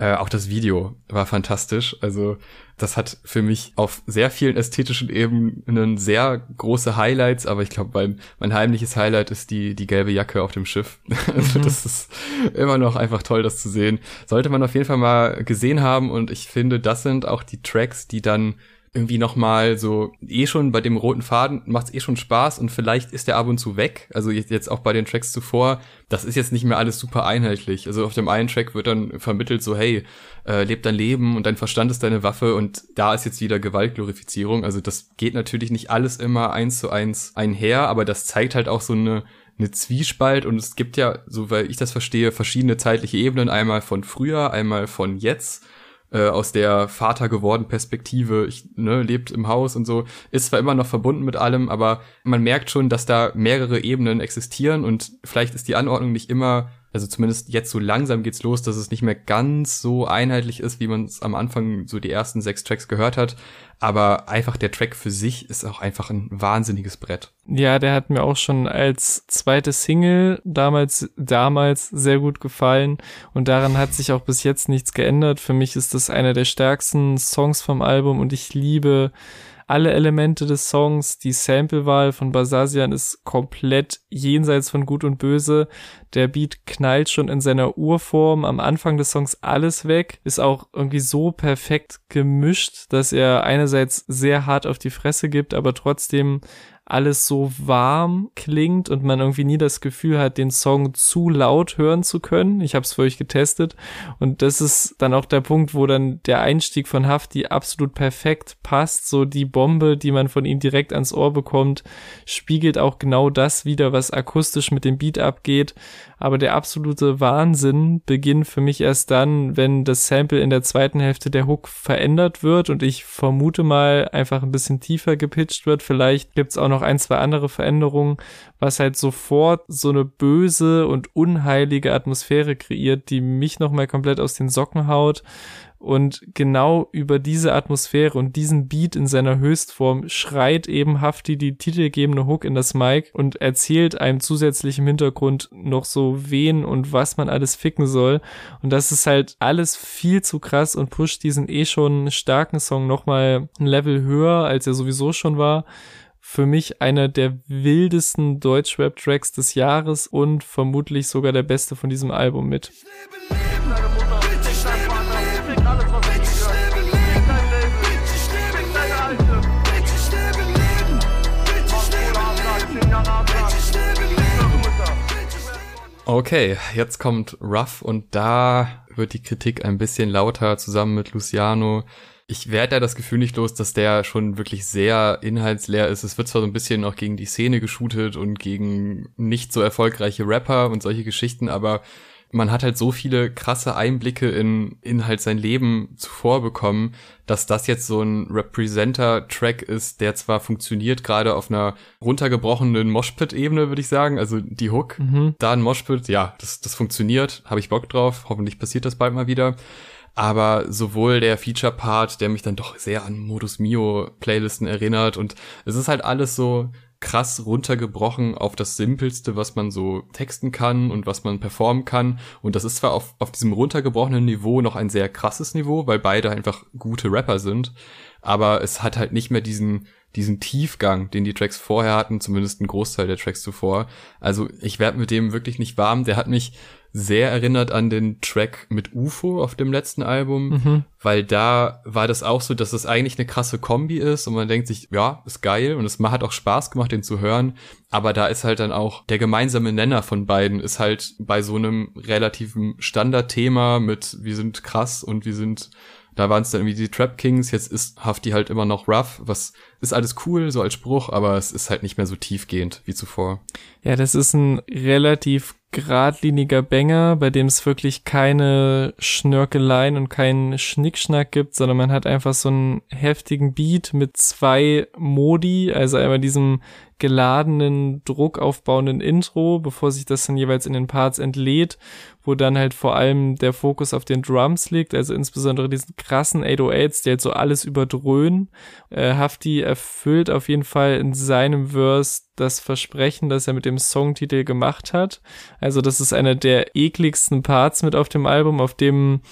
Äh, auch das Video war fantastisch. Also das hat für mich auf sehr vielen ästhetischen Ebenen sehr große Highlights, aber ich glaube, mein, mein heimliches Highlight ist die, die gelbe Jacke auf dem Schiff. also mhm. das ist immer noch einfach toll, das zu sehen. Sollte man auf jeden Fall mal gesehen haben und ich finde, das sind auch die Tracks, die dann irgendwie nochmal so, eh schon bei dem roten Faden macht's eh schon Spaß und vielleicht ist der ab und zu weg. Also jetzt auch bei den Tracks zuvor, das ist jetzt nicht mehr alles super einheitlich. Also auf dem einen Track wird dann vermittelt so, hey, äh, leb dein Leben und dein Verstand ist deine Waffe und da ist jetzt wieder Gewaltglorifizierung. Also das geht natürlich nicht alles immer eins zu eins einher, aber das zeigt halt auch so eine eine Zwiespalt und es gibt ja, so weil ich das verstehe, verschiedene zeitliche Ebenen, einmal von früher, einmal von jetzt äh, aus der Vater geworden Perspektive, ich ne, lebt im Haus und so, ist zwar immer noch verbunden mit allem, aber man merkt schon, dass da mehrere Ebenen existieren und vielleicht ist die Anordnung nicht immer also zumindest jetzt so langsam geht's los, dass es nicht mehr ganz so einheitlich ist, wie man es am Anfang so die ersten sechs Tracks gehört hat. Aber einfach der Track für sich ist auch einfach ein wahnsinniges Brett. Ja, der hat mir auch schon als zweite Single damals, damals sehr gut gefallen. Und daran hat sich auch bis jetzt nichts geändert. Für mich ist das einer der stärksten Songs vom Album und ich liebe alle Elemente des Songs. Die Samplewahl von Basasian ist komplett jenseits von Gut und Böse. Der Beat knallt schon in seiner Urform am Anfang des Songs alles weg. Ist auch irgendwie so perfekt gemischt, dass er einerseits sehr hart auf die Fresse gibt, aber trotzdem alles so warm klingt und man irgendwie nie das Gefühl hat, den Song zu laut hören zu können. Ich habe es für euch getestet und das ist dann auch der Punkt, wo dann der Einstieg von Hafti absolut perfekt passt. So die Bombe, die man von ihm direkt ans Ohr bekommt, spiegelt auch genau das wieder, was akustisch mit dem Beat abgeht. Aber der absolute Wahnsinn beginnt für mich erst dann, wenn das Sample in der zweiten Hälfte der Hook verändert wird und ich vermute mal einfach ein bisschen tiefer gepitcht wird. Vielleicht gibt's auch noch ein, zwei andere Veränderungen, was halt sofort so eine böse und unheilige Atmosphäre kreiert, die mich nochmal komplett aus den Socken haut. Und genau über diese Atmosphäre und diesen Beat in seiner Höchstform schreit eben Hafti die titelgebende Hook in das Mic und erzählt einem zusätzlich im Hintergrund noch so wen und was man alles ficken soll. Und das ist halt alles viel zu krass und pusht diesen eh schon starken Song nochmal ein Level höher, als er sowieso schon war für mich einer der wildesten Deutschrap-Tracks des Jahres und vermutlich sogar der beste von diesem Album mit. Okay, jetzt kommt Ruff und da wird die Kritik ein bisschen lauter zusammen mit Luciano. Ich werde ja das Gefühl nicht los, dass der schon wirklich sehr inhaltsleer ist. Es wird zwar so ein bisschen auch gegen die Szene geshootet und gegen nicht so erfolgreiche Rapper und solche Geschichten, aber man hat halt so viele krasse Einblicke in, in halt sein Leben zuvor bekommen, dass das jetzt so ein Representer-Track ist, der zwar funktioniert, gerade auf einer runtergebrochenen Moshpit-Ebene, würde ich sagen, also die Hook, mhm. da ein Moshpit, ja, das, das funktioniert, habe ich Bock drauf, hoffentlich passiert das bald mal wieder. Aber sowohl der Feature-Part, der mich dann doch sehr an Modus Mio-Playlisten erinnert und es ist halt alles so krass runtergebrochen auf das Simpelste, was man so texten kann und was man performen kann. Und das ist zwar auf, auf diesem runtergebrochenen Niveau noch ein sehr krasses Niveau, weil beide einfach gute Rapper sind, aber es hat halt nicht mehr diesen, diesen Tiefgang, den die Tracks vorher hatten, zumindest ein Großteil der Tracks zuvor. Also ich werde mit dem wirklich nicht warm. Der hat mich sehr erinnert an den Track mit UFO auf dem letzten Album, mhm. weil da war das auch so, dass es eigentlich eine krasse Kombi ist und man denkt sich, ja, ist geil und es hat auch Spaß gemacht, den zu hören, aber da ist halt dann auch der gemeinsame Nenner von beiden ist halt bei so einem relativen Standardthema mit wir sind krass und wir sind da waren es dann irgendwie die Trap Kings, jetzt ist Hafti halt immer noch rough, was ist alles cool, so als Spruch, aber es ist halt nicht mehr so tiefgehend wie zuvor. Ja, das ist ein relativ geradliniger Banger, bei dem es wirklich keine Schnörkeleien und keinen Schnickschnack gibt, sondern man hat einfach so einen heftigen Beat mit zwei Modi, also einmal diesem geladenen, druckaufbauenden Intro, bevor sich das dann jeweils in den Parts entlädt, wo dann halt vor allem der Fokus auf den Drums liegt, also insbesondere diesen krassen 808s, die halt so alles überdröhnen. Äh, Hafti erfüllt auf jeden Fall in seinem Verse das Versprechen, das er mit dem Songtitel gemacht hat. Also das ist einer der ekligsten Parts mit auf dem Album, auf dem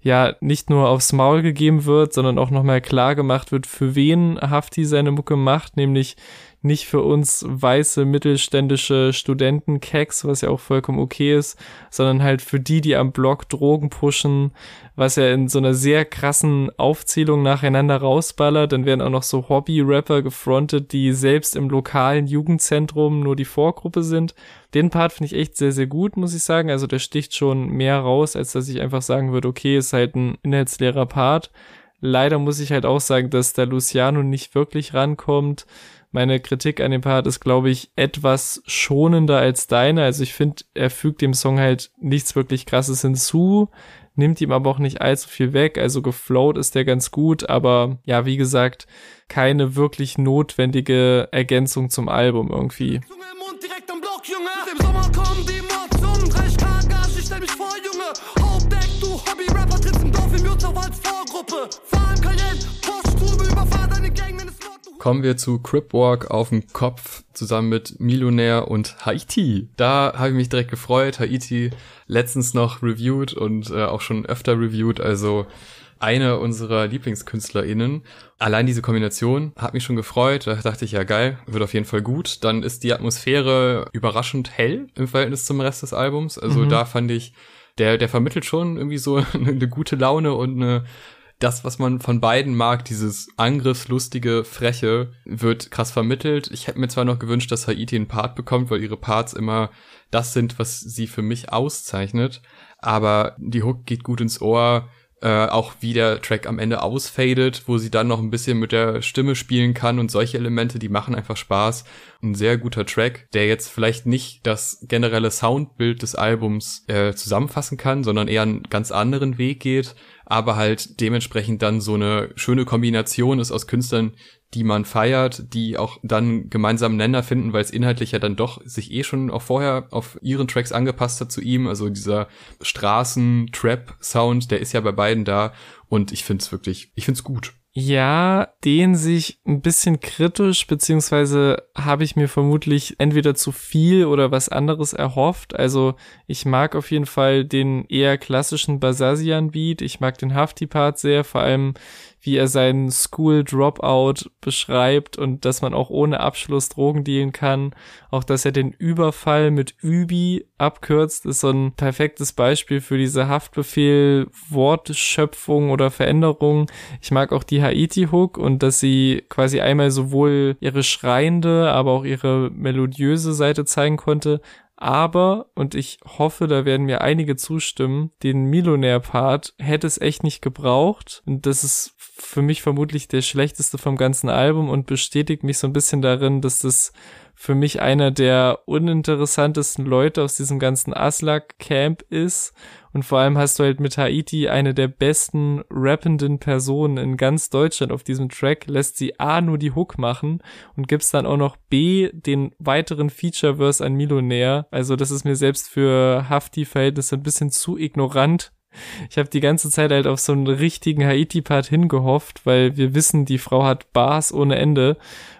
ja nicht nur aufs Maul gegeben wird, sondern auch nochmal klar gemacht wird, für wen Hafti seine Mucke macht, nämlich nicht für uns weiße mittelständische Studenten Keks, was ja auch vollkommen okay ist, sondern halt für die, die am Blog Drogen pushen, was ja in so einer sehr krassen Aufzählung nacheinander rausballert. Dann werden auch noch so Hobby-Rapper gefrontet, die selbst im lokalen Jugendzentrum nur die Vorgruppe sind. Den Part finde ich echt sehr, sehr gut, muss ich sagen. Also der sticht schon mehr raus, als dass ich einfach sagen würde, okay, ist halt ein inhaltsleerer Part. Leider muss ich halt auch sagen, dass der Luciano nicht wirklich rankommt. Meine Kritik an dem Part ist, glaube ich, etwas schonender als deine. Also ich finde, er fügt dem Song halt nichts wirklich krasses hinzu, nimmt ihm aber auch nicht allzu viel weg. Also geflowt ist der ganz gut, aber ja, wie gesagt, keine wirklich notwendige Ergänzung zum Album irgendwie. Junge Vorgruppe. Cayenne, überfahr deine Gang, wenn es kommen wir zu Cripwalk auf dem Kopf zusammen mit Millionär und Haiti. Da habe ich mich direkt gefreut. Haiti letztens noch reviewed und äh, auch schon öfter reviewed, also eine unserer LieblingskünstlerInnen. Allein diese Kombination hat mich schon gefreut. Da dachte ich, ja geil, wird auf jeden Fall gut. Dann ist die Atmosphäre überraschend hell im Verhältnis zum Rest des Albums. Also mhm. da fand ich, der, der vermittelt schon irgendwie so eine gute Laune und eine das, was man von beiden mag, dieses angriffslustige, freche, wird krass vermittelt. Ich hätte mir zwar noch gewünscht, dass Haiti einen Part bekommt, weil ihre Parts immer das sind, was sie für mich auszeichnet. Aber die Hook geht gut ins Ohr äh, auch wie der Track am Ende ausfadet, wo sie dann noch ein bisschen mit der Stimme spielen kann und solche Elemente, die machen einfach Spaß. Ein sehr guter Track, der jetzt vielleicht nicht das generelle Soundbild des Albums äh, zusammenfassen kann, sondern eher einen ganz anderen Weg geht, aber halt dementsprechend dann so eine schöne Kombination ist aus Künstlern, die man feiert, die auch dann gemeinsamen Nenner finden, weil es inhaltlich ja dann doch sich eh schon auch vorher auf ihren Tracks angepasst hat zu ihm. Also dieser Straßen-Trap-Sound, der ist ja bei beiden da und ich find's wirklich, ich find's gut. Ja, den sich ein bisschen kritisch, beziehungsweise habe ich mir vermutlich entweder zu viel oder was anderes erhofft. Also ich mag auf jeden Fall den eher klassischen Basasian-Beat. Ich mag den Hafti-Part sehr, vor allem wie er seinen School Dropout beschreibt und dass man auch ohne Abschluss Drogen dealen kann. Auch dass er den Überfall mit Übi abkürzt, ist so ein perfektes Beispiel für diese Haftbefehl Wortschöpfung oder Veränderung. Ich mag auch die Haiti Hook und dass sie quasi einmal sowohl ihre schreiende, aber auch ihre melodiöse Seite zeigen konnte, aber, und ich hoffe, da werden mir einige zustimmen, den Millionär-Part hätte es echt nicht gebraucht. Und das ist für mich vermutlich der schlechteste vom ganzen Album und bestätigt mich so ein bisschen darin, dass das für mich einer der uninteressantesten Leute aus diesem ganzen Aslak-Camp ist. Und vor allem hast du halt mit Haiti eine der besten rappenden Personen in ganz Deutschland auf diesem Track, lässt sie A nur die Hook machen und gibst dann auch noch B den weiteren Featureverse an Millionär. Also das ist mir selbst für Hafti-Verhältnisse ein bisschen zu ignorant, ich habe die ganze Zeit halt auf so einen richtigen Haiti-Part hingehofft, weil wir wissen, die Frau hat Bars ohne Ende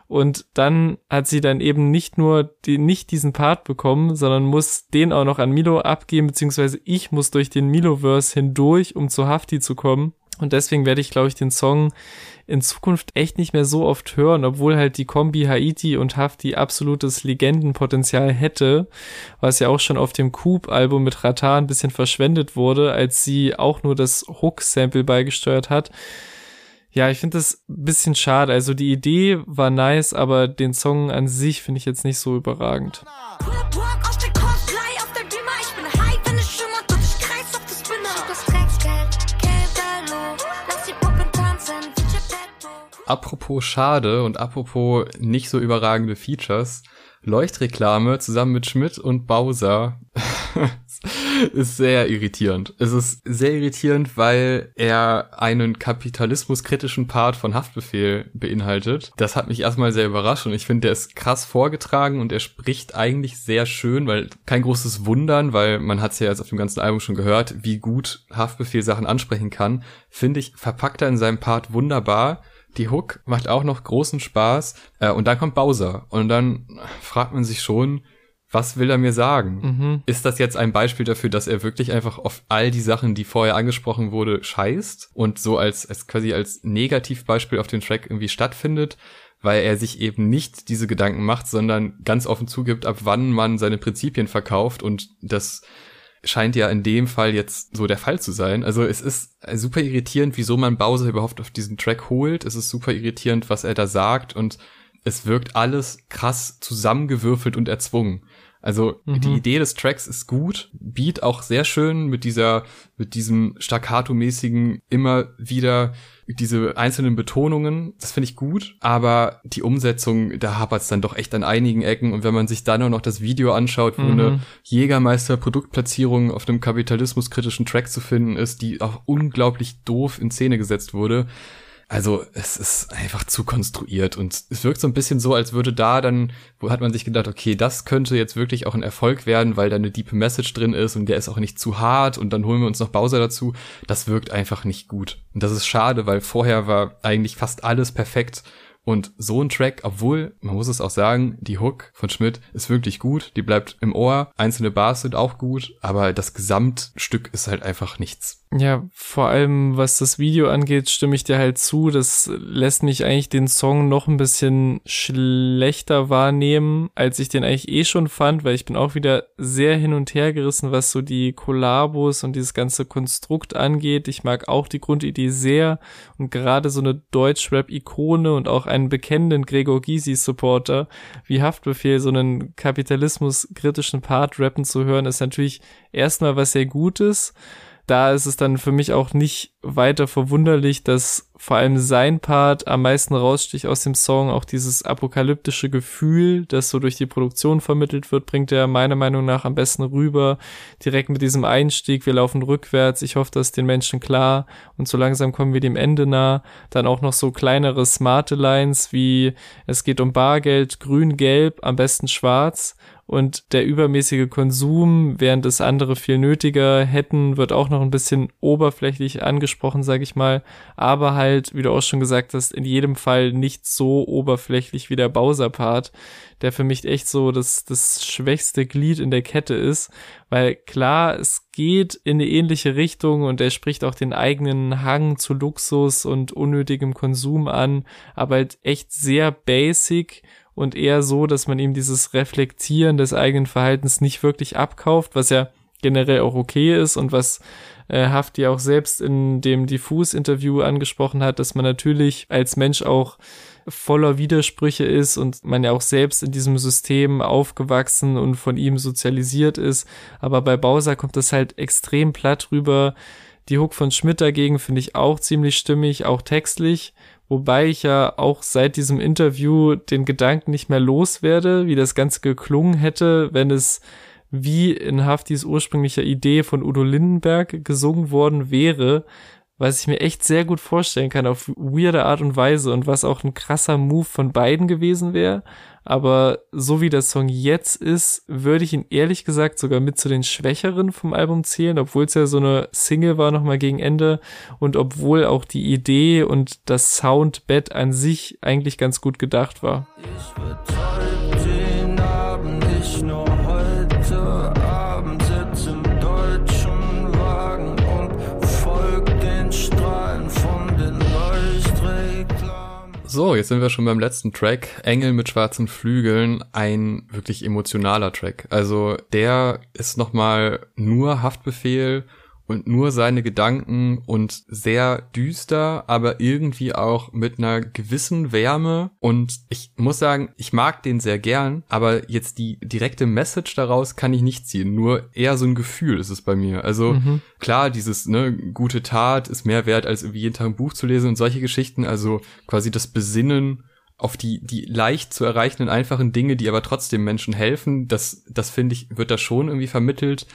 und dann hat sie dann eben nicht nur die, nicht diesen Part bekommen, sondern muss den auch noch an Milo abgeben, beziehungsweise ich muss durch den Milo-Verse hindurch, um zu Hafti zu kommen. Und deswegen werde ich, glaube ich, den Song in Zukunft echt nicht mehr so oft hören, obwohl halt die Kombi Haiti und Hafti absolutes Legendenpotenzial hätte, was ja auch schon auf dem Coop-Album mit Ratan ein bisschen verschwendet wurde, als sie auch nur das Hook-Sample beigesteuert hat. Ja, ich finde das ein bisschen schade. Also die Idee war nice, aber den Song an sich finde ich jetzt nicht so überragend. Apropos schade und apropos nicht so überragende Features, Leuchtreklame zusammen mit Schmidt und Bowser. ist sehr irritierend. Es ist sehr irritierend, weil er einen kapitalismuskritischen Part von Haftbefehl beinhaltet. Das hat mich erstmal sehr überrascht und ich finde, der ist krass vorgetragen und er spricht eigentlich sehr schön, weil kein großes Wundern, weil man hat es ja jetzt auf dem ganzen Album schon gehört, wie gut Haftbefehl Sachen ansprechen kann, finde ich, verpackt er in seinem Part wunderbar. Die Hook macht auch noch großen Spaß. Äh, und dann kommt Bowser. Und dann fragt man sich schon, was will er mir sagen? Mhm. Ist das jetzt ein Beispiel dafür, dass er wirklich einfach auf all die Sachen, die vorher angesprochen wurde, scheißt und so als, als quasi als Negativbeispiel auf dem Track irgendwie stattfindet? Weil er sich eben nicht diese Gedanken macht, sondern ganz offen zugibt, ab wann man seine Prinzipien verkauft und das scheint ja in dem Fall jetzt so der Fall zu sein. Also es ist super irritierend, wieso man Bowser überhaupt auf diesen Track holt. Es ist super irritierend, was er da sagt und es wirkt alles krass zusammengewürfelt und erzwungen. Also mhm. die Idee des Tracks ist gut, Beat auch sehr schön mit dieser, mit diesem staccato-mäßigen immer wieder diese einzelnen Betonungen, das finde ich gut, aber die Umsetzung, da hapert es dann doch echt an einigen Ecken und wenn man sich dann auch noch das Video anschaut, wo mhm. eine Jägermeister-Produktplatzierung auf einem kapitalismuskritischen Track zu finden ist, die auch unglaublich doof in Szene gesetzt wurde, also es ist einfach zu konstruiert und es wirkt so ein bisschen so, als würde da dann, wo hat man sich gedacht, okay, das könnte jetzt wirklich auch ein Erfolg werden, weil da eine deep Message drin ist und der ist auch nicht zu hart und dann holen wir uns noch Bowser dazu. Das wirkt einfach nicht gut. Und das ist schade, weil vorher war eigentlich fast alles perfekt und so ein Track, obwohl, man muss es auch sagen, die Hook von Schmidt ist wirklich gut, die bleibt im Ohr, einzelne Bars sind auch gut, aber das Gesamtstück ist halt einfach nichts. Ja, vor allem was das Video angeht, stimme ich dir halt zu. Das lässt mich eigentlich den Song noch ein bisschen schlechter wahrnehmen, als ich den eigentlich eh schon fand, weil ich bin auch wieder sehr hin und her gerissen, was so die Kollabos und dieses ganze Konstrukt angeht. Ich mag auch die Grundidee sehr und gerade so eine Deutschrap-Ikone und auch einen bekennenden Gregor Gysi-Supporter wie Haftbefehl so einen kapitalismuskritischen Part rappen zu hören, ist natürlich erstmal was sehr Gutes da ist es dann für mich auch nicht weiter verwunderlich, dass vor allem sein Part am meisten raussticht aus dem Song. Auch dieses apokalyptische Gefühl, das so durch die Produktion vermittelt wird, bringt er meiner Meinung nach am besten rüber. Direkt mit diesem Einstieg, wir laufen rückwärts. Ich hoffe, das ist den Menschen klar. Und so langsam kommen wir dem Ende nah. Dann auch noch so kleinere smarte Lines wie es geht um Bargeld, grün, gelb, am besten schwarz und der übermäßige Konsum, während es andere viel nötiger hätten, wird auch noch ein bisschen oberflächlich angesprochen, sage ich mal, aber halt, wie du auch schon gesagt hast, in jedem Fall nicht so oberflächlich wie der Bowser-Part, der für mich echt so das, das schwächste Glied in der Kette ist, weil klar, es geht in eine ähnliche Richtung und er spricht auch den eigenen Hang zu Luxus und unnötigem Konsum an, aber halt echt sehr basic und eher so, dass man ihm dieses Reflektieren des eigenen Verhaltens nicht wirklich abkauft, was ja generell auch okay ist und was äh, Hafti auch selbst in dem Diffus-Interview angesprochen hat, dass man natürlich als Mensch auch voller Widersprüche ist und man ja auch selbst in diesem System aufgewachsen und von ihm sozialisiert ist. Aber bei Bowser kommt das halt extrem platt rüber. Die Hook von Schmidt dagegen finde ich auch ziemlich stimmig, auch textlich. Wobei ich ja auch seit diesem Interview den Gedanken nicht mehr loswerde, wie das Ganze geklungen hätte, wenn es wie in Haftis ursprünglicher Idee von Udo Lindenberg gesungen worden wäre, was ich mir echt sehr gut vorstellen kann auf weirde Art und Weise und was auch ein krasser Move von beiden gewesen wäre. Aber so wie der Song jetzt ist, würde ich ihn ehrlich gesagt sogar mit zu den Schwächeren vom Album zählen, obwohl es ja so eine Single war nochmal gegen Ende und obwohl auch die Idee und das Soundbett an sich eigentlich ganz gut gedacht war. So, jetzt sind wir schon beim letzten Track. Engel mit schwarzen Flügeln. Ein wirklich emotionaler Track. Also der ist nochmal nur Haftbefehl und nur seine Gedanken und sehr düster, aber irgendwie auch mit einer gewissen Wärme. Und ich muss sagen, ich mag den sehr gern, aber jetzt die direkte Message daraus kann ich nicht ziehen. Nur eher so ein Gefühl ist es bei mir. Also mhm. klar, dieses ne, gute Tat ist mehr wert, als irgendwie jeden Tag ein Buch zu lesen und solche Geschichten. Also quasi das Besinnen auf die, die leicht zu erreichenden, einfachen Dinge, die aber trotzdem Menschen helfen, das, das finde ich, wird da schon irgendwie vermittelt.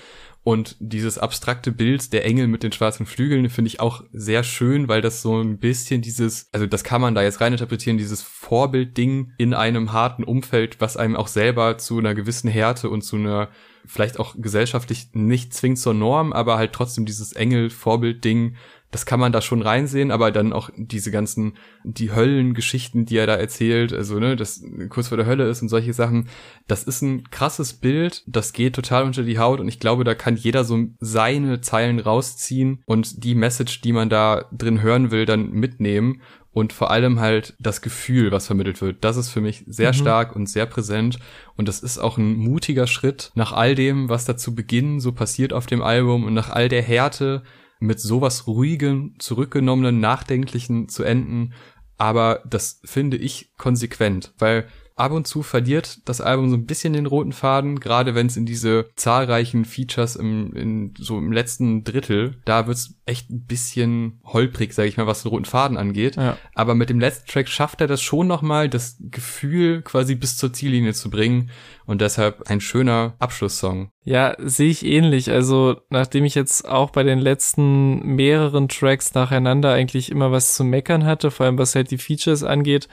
Und dieses abstrakte Bild der Engel mit den schwarzen Flügeln finde ich auch sehr schön, weil das so ein bisschen dieses, also das kann man da jetzt reininterpretieren, dieses Vorbildding in einem harten Umfeld, was einem auch selber zu einer gewissen Härte und zu einer vielleicht auch gesellschaftlich nicht zwingend zur Norm, aber halt trotzdem dieses Engel-Vorbild-Ding das kann man da schon reinsehen, aber dann auch diese ganzen, die Höllengeschichten, die er da erzählt, also, ne, das kurz vor der Hölle ist und solche Sachen, das ist ein krasses Bild, das geht total unter die Haut und ich glaube, da kann jeder so seine Zeilen rausziehen und die Message, die man da drin hören will, dann mitnehmen und vor allem halt das Gefühl, was vermittelt wird. Das ist für mich sehr mhm. stark und sehr präsent und das ist auch ein mutiger Schritt nach all dem, was da zu Beginn so passiert auf dem Album und nach all der Härte, mit sowas ruhigem, zurückgenommenen, nachdenklichen zu enden. Aber das finde ich konsequent, weil ab und zu verliert das Album so ein bisschen den roten Faden, gerade wenn es in diese zahlreichen Features im, in, so im letzten Drittel, da wird's echt ein bisschen holprig, sage ich mal, was den roten Faden angeht. Ja. Aber mit dem letzten Track schafft er das schon nochmal, das Gefühl quasi bis zur Ziellinie zu bringen und deshalb ein schöner Abschlusssong. Ja, sehe ich ähnlich. Also, nachdem ich jetzt auch bei den letzten mehreren Tracks nacheinander eigentlich immer was zu meckern hatte, vor allem was halt die Features angeht,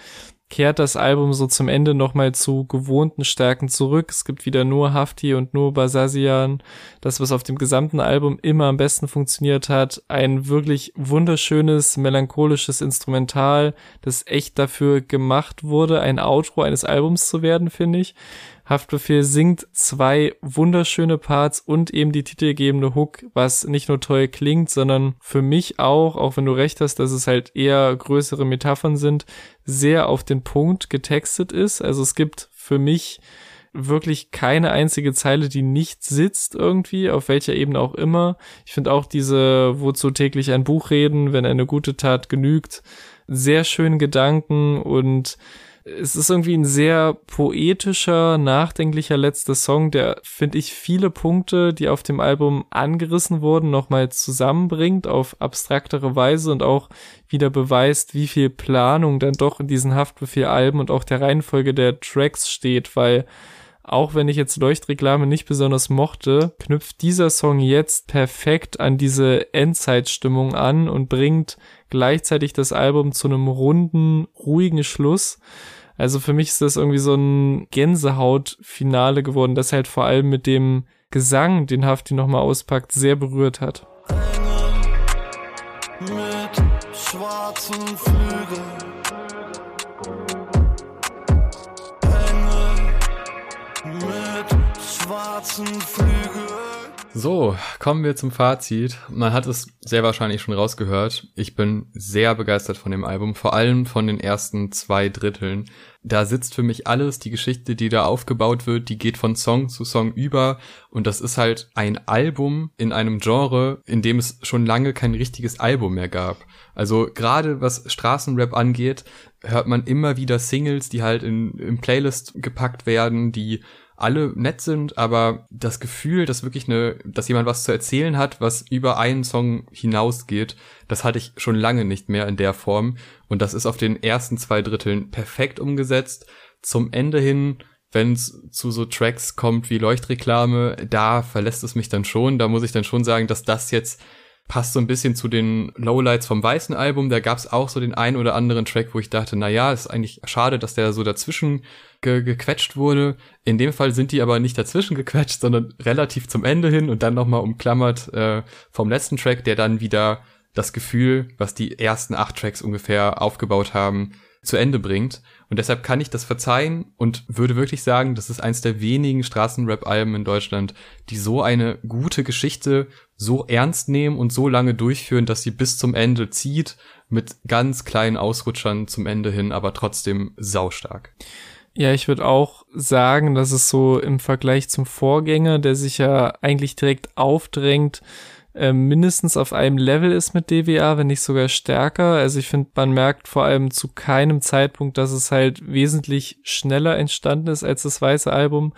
kehrt das Album so zum Ende nochmal zu gewohnten Stärken zurück. Es gibt wieder nur Hafti und nur Basazian. Das, was auf dem gesamten Album immer am besten funktioniert hat. Ein wirklich wunderschönes, melancholisches Instrumental, das echt dafür gemacht wurde, ein Outro eines Albums zu werden, finde ich. Haftbefehl singt zwei wunderschöne Parts und eben die titelgebende Hook, was nicht nur toll klingt, sondern für mich auch, auch wenn du recht hast, dass es halt eher größere Metaphern sind, sehr auf den Punkt getextet ist. Also es gibt für mich wirklich keine einzige Zeile, die nicht sitzt irgendwie, auf welcher Ebene auch immer. Ich finde auch diese, wozu täglich ein Buch reden, wenn eine gute Tat genügt, sehr schönen Gedanken und es ist irgendwie ein sehr poetischer, nachdenklicher letzter Song, der, finde ich, viele Punkte, die auf dem Album angerissen wurden, nochmal zusammenbringt auf abstraktere Weise und auch wieder beweist, wie viel Planung dann doch in diesen Haftbefehl-Alben und auch der Reihenfolge der Tracks steht, weil auch wenn ich jetzt Leuchtreklame nicht besonders mochte, knüpft dieser Song jetzt perfekt an diese Endzeitstimmung an und bringt gleichzeitig das Album zu einem runden, ruhigen Schluss. Also für mich ist das irgendwie so ein Gänsehaut-Finale geworden, das halt vor allem mit dem Gesang, den Hafti nochmal auspackt, sehr berührt hat. Mit schwarzen Flügeln. mit schwarzen Flügeln. So, kommen wir zum Fazit. Man hat es sehr wahrscheinlich schon rausgehört. Ich bin sehr begeistert von dem Album, vor allem von den ersten zwei Dritteln. Da sitzt für mich alles, die Geschichte, die da aufgebaut wird, die geht von Song zu Song über und das ist halt ein Album in einem Genre, in dem es schon lange kein richtiges Album mehr gab. Also gerade was Straßenrap angeht, hört man immer wieder Singles, die halt in, in Playlist gepackt werden, die alle nett sind, aber das Gefühl, dass wirklich eine, dass jemand was zu erzählen hat, was über einen Song hinausgeht, das hatte ich schon lange nicht mehr in der Form. Und das ist auf den ersten zwei Dritteln perfekt umgesetzt. Zum Ende hin, wenn es zu so Tracks kommt wie Leuchtreklame, da verlässt es mich dann schon. Da muss ich dann schon sagen, dass das jetzt passt so ein bisschen zu den Lowlights vom weißen Album. Da gab es auch so den ein oder anderen Track, wo ich dachte, na ja, ist eigentlich schade, dass der so dazwischen ge gequetscht wurde. In dem Fall sind die aber nicht dazwischen gequetscht, sondern relativ zum Ende hin und dann nochmal umklammert äh, vom letzten Track, der dann wieder das Gefühl, was die ersten acht Tracks ungefähr aufgebaut haben, zu Ende bringt. Und deshalb kann ich das verzeihen und würde wirklich sagen, das ist eins der wenigen Straßenrap-Alben in Deutschland, die so eine gute Geschichte so ernst nehmen und so lange durchführen, dass sie bis zum Ende zieht, mit ganz kleinen Ausrutschern zum Ende hin, aber trotzdem saustark. Ja, ich würde auch sagen, dass es so im Vergleich zum Vorgänger, der sich ja eigentlich direkt aufdrängt, äh, mindestens auf einem Level ist mit DWA, wenn nicht sogar stärker. Also ich finde, man merkt vor allem zu keinem Zeitpunkt, dass es halt wesentlich schneller entstanden ist als das weiße Album.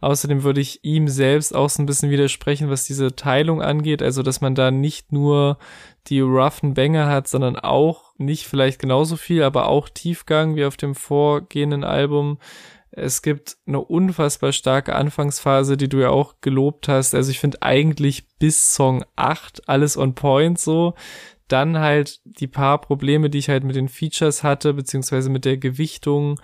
Außerdem würde ich ihm selbst auch so ein bisschen widersprechen, was diese Teilung angeht. Also, dass man da nicht nur die roughen Banger hat, sondern auch nicht vielleicht genauso viel, aber auch Tiefgang wie auf dem vorgehenden Album Es gibt eine unfassbar starke Anfangsphase, die du ja auch gelobt hast. Also ich finde eigentlich bis Song 8 alles on point so. Dann halt die paar Probleme, die ich halt mit den Features hatte, beziehungsweise mit der Gewichtung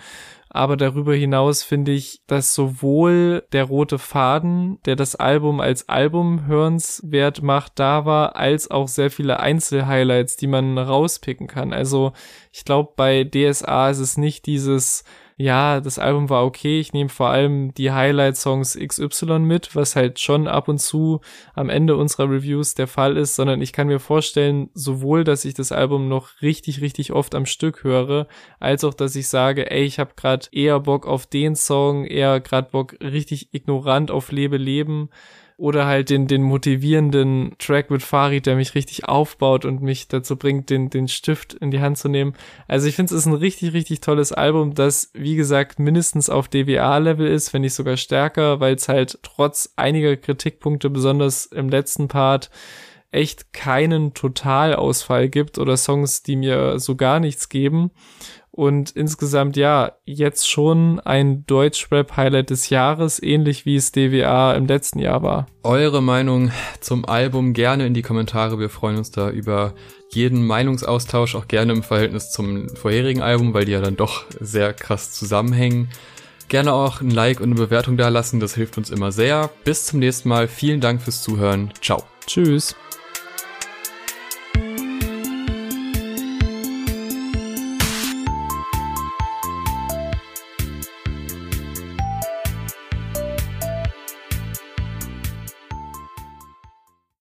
aber darüber hinaus finde ich, dass sowohl der rote Faden, der das Album als Album hörenswert macht, da war, als auch sehr viele Einzelhighlights, die man rauspicken kann. Also ich glaube, bei DSA ist es nicht dieses ja, das Album war okay, ich nehme vor allem die Highlight-Songs XY mit, was halt schon ab und zu am Ende unserer Reviews der Fall ist, sondern ich kann mir vorstellen, sowohl, dass ich das Album noch richtig, richtig oft am Stück höre, als auch, dass ich sage, ey, ich habe gerade eher Bock auf den Song, eher gerade Bock richtig ignorant auf Lebe Leben oder halt den, den motivierenden Track mit Farid, der mich richtig aufbaut und mich dazu bringt, den, den Stift in die Hand zu nehmen. Also ich finde es ist ein richtig, richtig tolles Album, das, wie gesagt, mindestens auf DWA-Level ist, wenn nicht sogar stärker, weil es halt trotz einiger Kritikpunkte, besonders im letzten Part, echt keinen Totalausfall gibt oder Songs, die mir so gar nichts geben. Und insgesamt, ja, jetzt schon ein Deutschrap-Highlight des Jahres, ähnlich wie es DWA im letzten Jahr war. Eure Meinung zum Album gerne in die Kommentare. Wir freuen uns da über jeden Meinungsaustausch, auch gerne im Verhältnis zum vorherigen Album, weil die ja dann doch sehr krass zusammenhängen. Gerne auch ein Like und eine Bewertung da lassen, das hilft uns immer sehr. Bis zum nächsten Mal. Vielen Dank fürs Zuhören. Ciao. Tschüss.